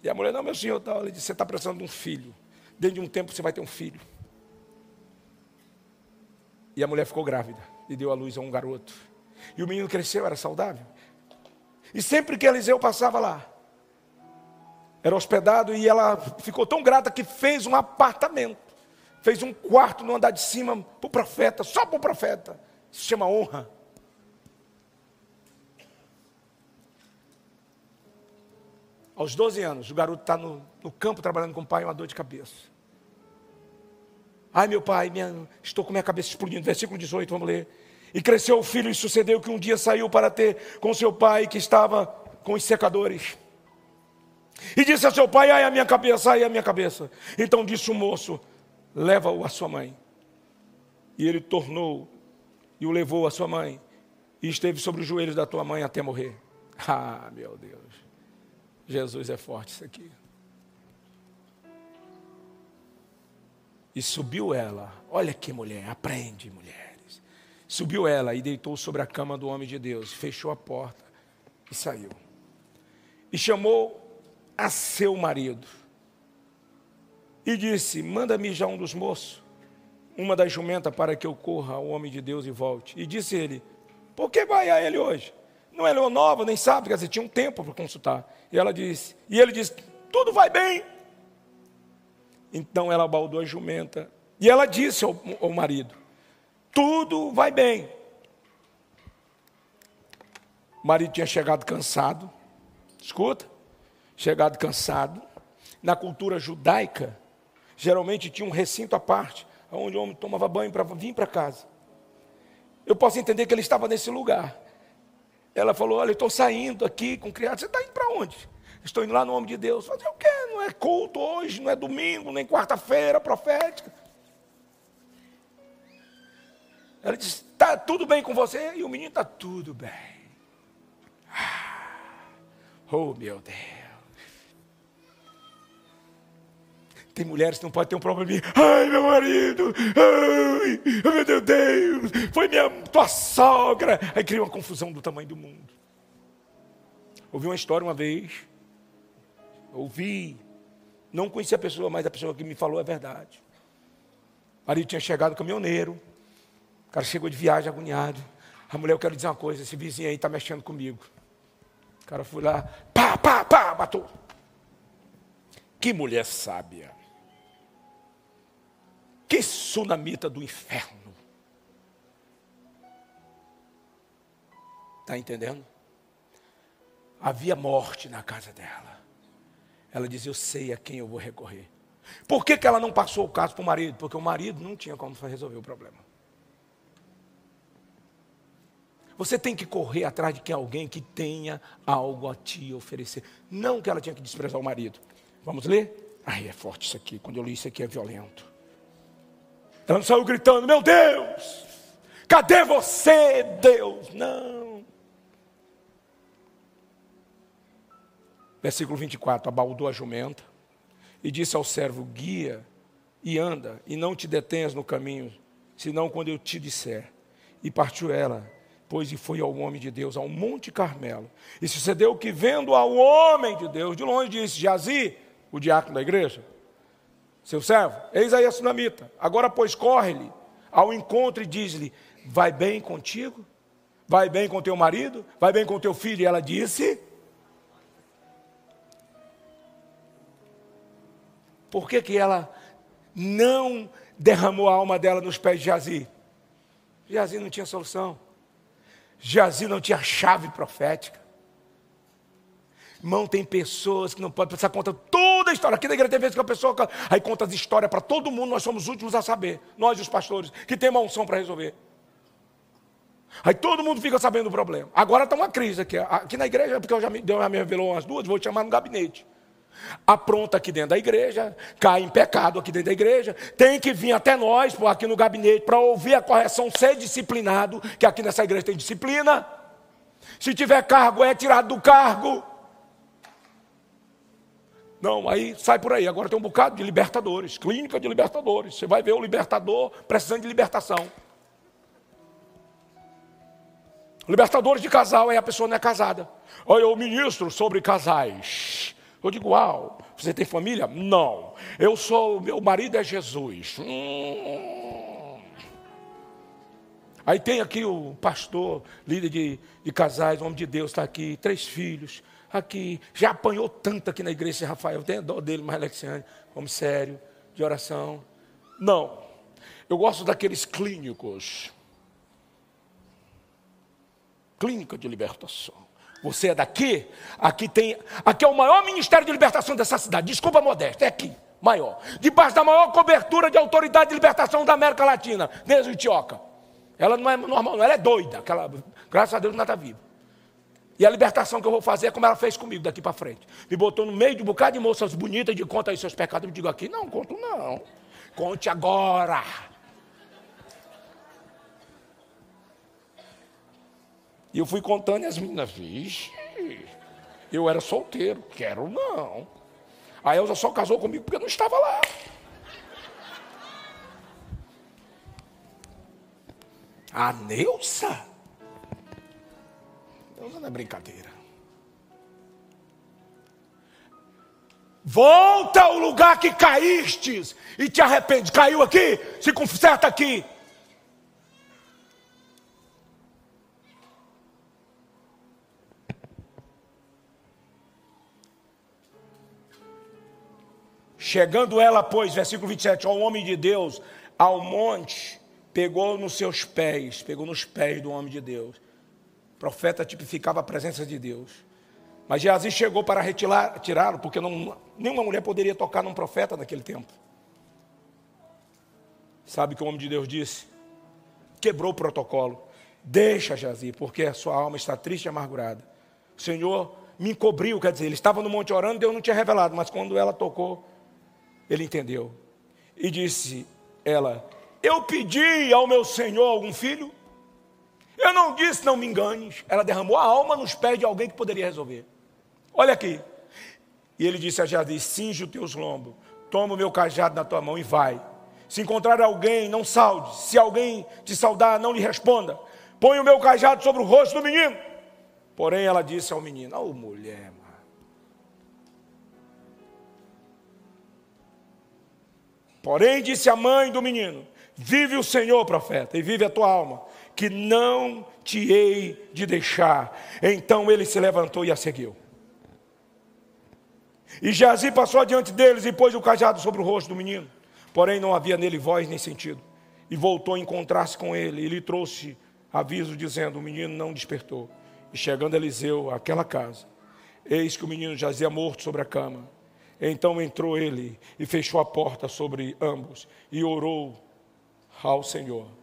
E a mulher: Não, meu senhor, tá, ele disse: Você está precisando de um filho. Dentro de um tempo você vai ter um filho. E a mulher ficou grávida e deu à luz a um garoto. E o menino cresceu, era saudável. E sempre que Eliseu passava lá, era hospedado e ela ficou tão grata que fez um apartamento, fez um quarto no andar de cima para o profeta, só para o profeta. Se chama honra. Aos 12 anos, o garoto está no, no, campo trabalhando com o pai, uma dor de cabeça. Ai, meu pai, minha, estou com minha cabeça explodindo. Versículo 18, vamos ler. E cresceu o filho, e sucedeu que um dia saiu para ter com seu pai, que estava com os secadores. E disse a seu pai: Ai, a minha cabeça, ai, a minha cabeça. Então disse o moço: Leva-o à sua mãe. E ele tornou e o levou à sua mãe. E esteve sobre os joelhos da tua mãe até morrer. Ah, meu Deus. Jesus é forte isso aqui. E subiu ela. Olha que mulher, aprende, mulheres. Subiu ela e deitou sobre a cama do homem de Deus, fechou a porta e saiu. E chamou a seu marido. E disse: Manda-me já um dos moços, uma das jumentas, para que eu corra ao homem de Deus e volte. E disse ele: Por que vai a ele hoje? Não é nova, nem sabe, quer dizer, tinha um tempo para consultar. E ela disse, e ele disse: Tudo vai bem. Então ela baldou a jumenta. E ela disse ao, ao marido: Tudo vai bem. O marido tinha chegado cansado. Escuta chegado cansado. Na cultura judaica, geralmente tinha um recinto à parte, onde o homem tomava banho para vir para casa. Eu posso entender que ele estava nesse lugar. Ela falou: Olha, estou saindo aqui com criado. Você está indo para onde? Estou indo lá no nome de Deus. Fazer o quê? Não é culto hoje, não é domingo, nem quarta-feira profética. Ela disse: Está tudo bem com você? E o menino está tudo bem. Ah, oh, meu Deus. Tem mulheres que não podem ter um problema. Ai, meu marido, ai, meu Deus, foi minha tua sogra. Aí cria uma confusão do tamanho do mundo. Ouvi uma história uma vez. Ouvi. Não conheci a pessoa, mas a pessoa que me falou é verdade. O marido tinha chegado caminhoneiro. O cara chegou de viagem agoniado. A mulher, eu quero dizer uma coisa: esse vizinho aí está mexendo comigo. O cara foi lá, pá, pá, pá, matou. Que mulher sábia. Que sunamita do inferno. Está entendendo? Havia morte na casa dela. Ela dizia: Eu sei a quem eu vou recorrer. Por que, que ela não passou o caso para o marido? Porque o marido não tinha como resolver o problema. Você tem que correr atrás de alguém que tenha algo a te oferecer. Não que ela tinha que desprezar o marido. Vamos ler? Ai, é forte isso aqui. Quando eu li isso aqui é violento. Ela não saiu gritando: Meu Deus, cadê você, Deus? Não. Versículo 24: Abaldou a jumenta e disse ao servo: Guia e anda, e não te detenhas no caminho, senão quando eu te disser. E partiu ela, pois e foi ao homem de Deus, ao Monte Carmelo. E sucedeu que, vendo ao homem de Deus, de longe disse: Jazi, o diácono da igreja, seu servo, eis aí a sunamita. Agora, pois, corre-lhe ao encontro e diz-lhe: Vai bem contigo? Vai bem com teu marido? Vai bem com teu filho? E ela disse: Por que, que ela não derramou a alma dela nos pés de Jazi? Jazi não tinha solução. Jazi não tinha chave profética. Irmão, tem pessoas que não podem pensar conta toda a história. Aqui na igreja tem vezes que a pessoa aí conta as histórias para todo mundo, nós somos os últimos a saber. Nós, os pastores, que tem uma unção para resolver. Aí todo mundo fica sabendo do problema. Agora está uma crise aqui. Aqui na igreja, porque eu já me, Deus já me revelou umas duas, vou te chamar no gabinete. apronta aqui dentro da igreja, cai em pecado aqui dentro da igreja, tem que vir até nós, aqui no gabinete, para ouvir a correção, ser disciplinado, que aqui nessa igreja tem disciplina. Se tiver cargo, é tirado do cargo. Não, aí sai por aí. Agora tem um bocado de libertadores, clínica de libertadores. Você vai ver o libertador precisando de libertação. Libertadores de casal, aí a pessoa não é casada. Olha, eu ministro sobre casais. Eu digo, uau, você tem família? Não. Eu sou, meu marido é Jesus. Hum. Aí tem aqui o pastor, líder de, de casais, homem de Deus, está aqui, três filhos, aqui, já apanhou tanto aqui na igreja, Rafael, tem dó dele, mas Alexandre, homem sério, de oração. Não. Eu gosto daqueles clínicos. Clínica de libertação. Você é daqui? Aqui tem, aqui é o maior ministério de libertação dessa cidade. Desculpa modéstia, é aqui, maior. Debaixo da maior cobertura de autoridade de libertação da América Latina, desde Itioca. Ela não é normal, não, ela é doida. Aquela, graças a Deus não está viva. E a libertação que eu vou fazer é como ela fez comigo daqui para frente. Me botou no meio de um bocado de moças bonitas de conta aí seus pecados. Eu digo aqui, não, conto não. Conte agora. E eu fui contando e as meninas, vixe, eu era solteiro, quero não. A Elza só casou comigo porque não estava lá. A Neuza? Não é brincadeira. Volta ao lugar que caístes e te arrepende. Caiu aqui? Se conserta aqui. Chegando ela, pois, versículo 27, ao homem de Deus, ao monte, pegou nos seus pés, pegou nos pés do homem de Deus. Profeta tipificava a presença de Deus. Mas Geazi chegou para retirá-lo, porque não, nenhuma mulher poderia tocar num profeta naquele tempo. Sabe que o homem de Deus disse? Quebrou o protocolo. Deixa, Geazi, porque a sua alma está triste e amargurada. O Senhor me encobriu, quer dizer, ele estava no monte orando, Deus não tinha revelado, mas quando ela tocou, ele entendeu. E disse ela: Eu pedi ao meu senhor algum filho? Eu não disse, não me enganes. Ela derramou a alma nos pés de alguém que poderia resolver. Olha aqui. E ele disse a Jadir: Cinge os teus lombos, toma o meu cajado na tua mão e vai. Se encontrar alguém, não salde. Se alguém te saudar, não lhe responda. Põe o meu cajado sobre o rosto do menino. Porém, ela disse ao menino: Oh, mulher, Porém, disse a mãe do menino: Vive o Senhor, profeta, e vive a tua alma, que não te hei de deixar. Então ele se levantou e a seguiu. E Jazi passou adiante deles e pôs o cajado sobre o rosto do menino. Porém, não havia nele voz nem sentido. E voltou a encontrar-se com ele. E lhe trouxe aviso, dizendo: O menino não despertou. E chegando Eliseu àquela casa, eis que o menino jazia morto sobre a cama. Então entrou ele e fechou a porta sobre ambos e orou ao Senhor.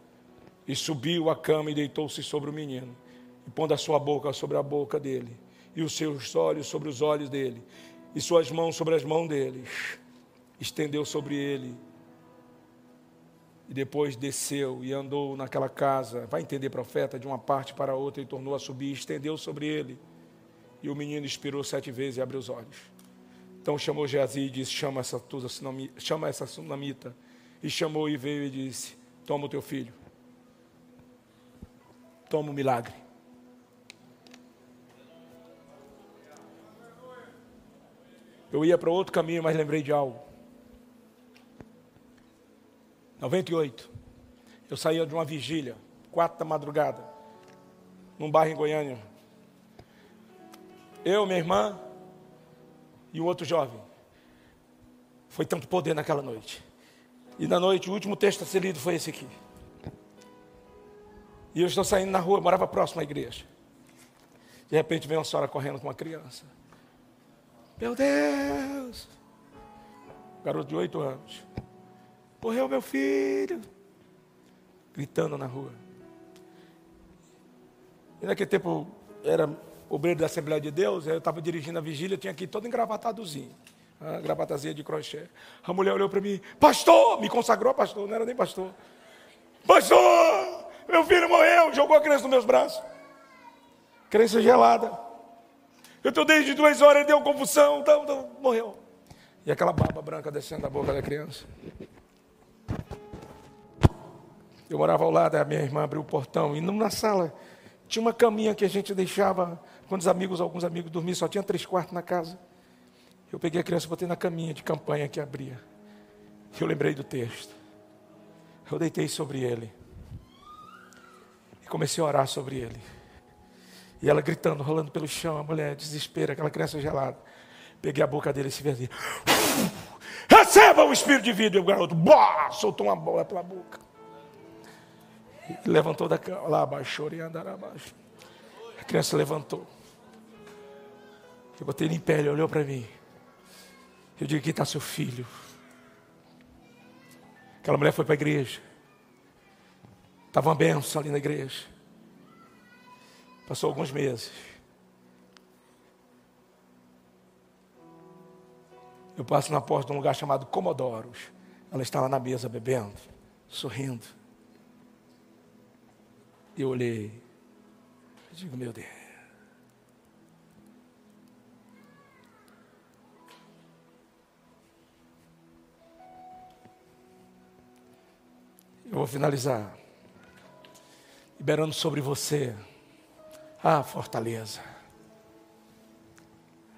E subiu a cama e deitou-se sobre o menino, e pondo a sua boca sobre a boca dele, e os seus olhos sobre os olhos dele, e suas mãos sobre as mãos dele, estendeu sobre ele. E depois desceu e andou naquela casa, vai entender, profeta, de uma parte para outra, e tornou a subir, estendeu sobre ele. E o menino expirou sete vezes e abriu os olhos. Então chamou Geazi e disse: chama essa, chama essa sunamita. E chamou e veio e disse: Toma o teu filho. Toma o milagre. Eu ia para outro caminho, mas lembrei de algo. 98. Eu saía de uma vigília, quatro da madrugada, num bairro em Goiânia. Eu, minha irmã, e um outro jovem. Foi tanto poder naquela noite. E na noite, o último texto a ser lido foi esse aqui. E eu estou saindo na rua, morava próximo à igreja. De repente vem uma senhora correndo com uma criança. Meu Deus! Garoto de oito anos. Morreu meu filho. Gritando na rua. E naquele tempo era obreiro da Assembleia de Deus, eu estava dirigindo a vigília, tinha aqui todo engravatadozinho. a gravatazinha de crochê. A mulher olhou para mim, pastor, me consagrou pastor, não era nem pastor. Pastor, meu filho morreu, jogou a criança nos meus braços. Criança gelada. Eu estou desde duas horas, deu então, morreu. E aquela barba branca descendo da boca da criança. Eu morava ao lado, a minha irmã abriu o portão e na sala tinha uma caminha que a gente deixava quando os amigos, alguns amigos dormiam, só tinha três quartos na casa. Eu peguei a criança e botei na caminha de campanha que abria. Eu lembrei do texto. Eu deitei sobre ele. E comecei a orar sobre ele. E ela gritando, rolando pelo chão, a mulher desespera, aquela criança gelada. Peguei a boca dele e se vê Receba o espírito de vida. E o garoto boa, soltou uma bola pela boca. E levantou da cama, lá abaixou e andará abaixo. A criança levantou. Eu botei ele em pé, ele olhou para mim. Eu digo: aqui está seu filho. Aquela mulher foi para a igreja. Estava uma benção ali na igreja. Passou alguns meses. Eu passo na porta de um lugar chamado Comodoros. Ela está lá na mesa bebendo, sorrindo. Eu olhei. Eu digo, meu Deus. Eu vou finalizar. Liberando sobre você. Ah, fortaleza.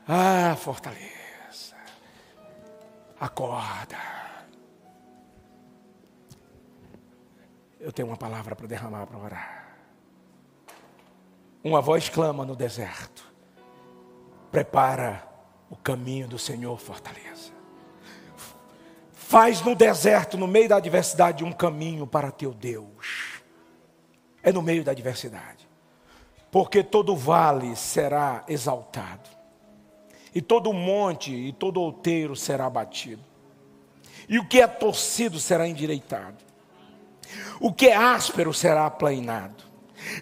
Ah, fortaleza. Acorda. Eu tenho uma palavra para derramar para orar. Uma voz clama no deserto: Prepara o caminho do Senhor, fortaleza. Faz no deserto, no meio da adversidade, um caminho para teu Deus. É no meio da adversidade. Porque todo vale será exaltado, e todo monte e todo outeiro será abatido, e o que é torcido será endireitado, o que é áspero será aplainado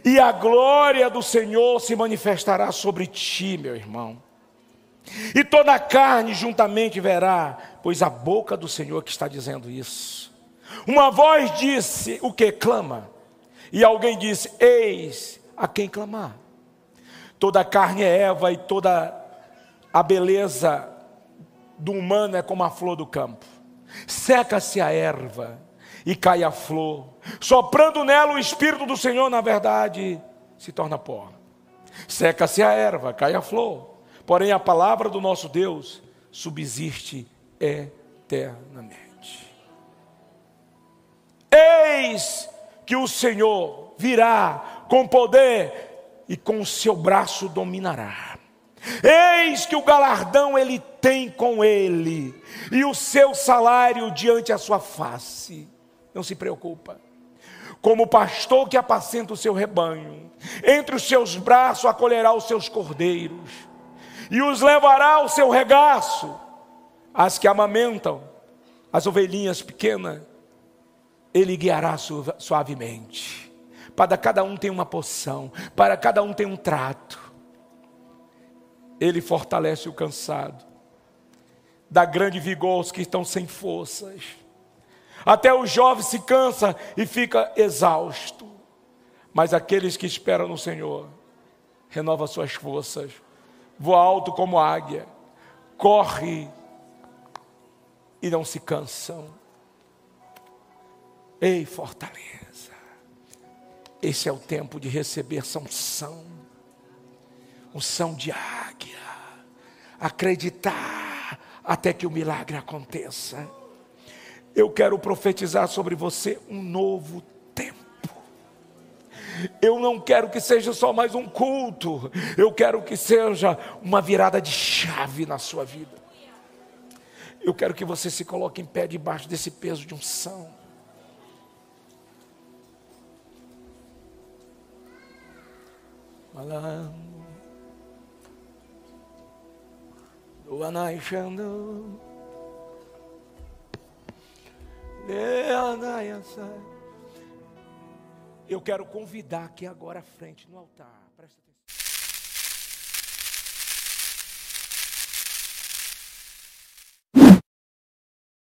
e a glória do Senhor se manifestará sobre ti, meu irmão. E toda a carne juntamente verá, pois a boca do Senhor que está dizendo isso. Uma voz disse: O que clama? E alguém disse: Eis a quem clamar. Toda a carne é Eva e toda a beleza do humano é como a flor do campo. Seca-se a erva e cai a flor. Soprando nela o Espírito do Senhor, na verdade, se torna pó. Seca-se a erva, cai a flor. Porém, a palavra do nosso Deus subsiste eternamente. Eis que o Senhor virá com poder e com o seu braço dominará. Eis que o galardão ele tem com ele, e o seu salário diante a sua face não se preocupa. Como pastor que apacenta o seu rebanho, entre os seus braços acolherá os seus cordeiros e os levará ao seu regaço, as que amamentam, as ovelhinhas pequenas, ele guiará suavemente. Para cada um tem uma poção, para cada um tem um trato. Ele fortalece o cansado, dá grande vigor aos que estão sem forças. Até o jovem se cansa e fica exausto. Mas aqueles que esperam no Senhor, renova suas forças, voa alto como águia, corre e não se cansam. Ei, fortaleza, esse é o tempo de receber sanção, unção de águia, acreditar até que o milagre aconteça eu quero profetizar sobre você um novo tempo. Eu não quero que seja só mais um culto, eu quero que seja uma virada de chave na sua vida. Eu quero que você se coloque em pé debaixo desse peso de unção. Falando. Do Anaixando. Eu quero convidar aqui agora à frente no altar.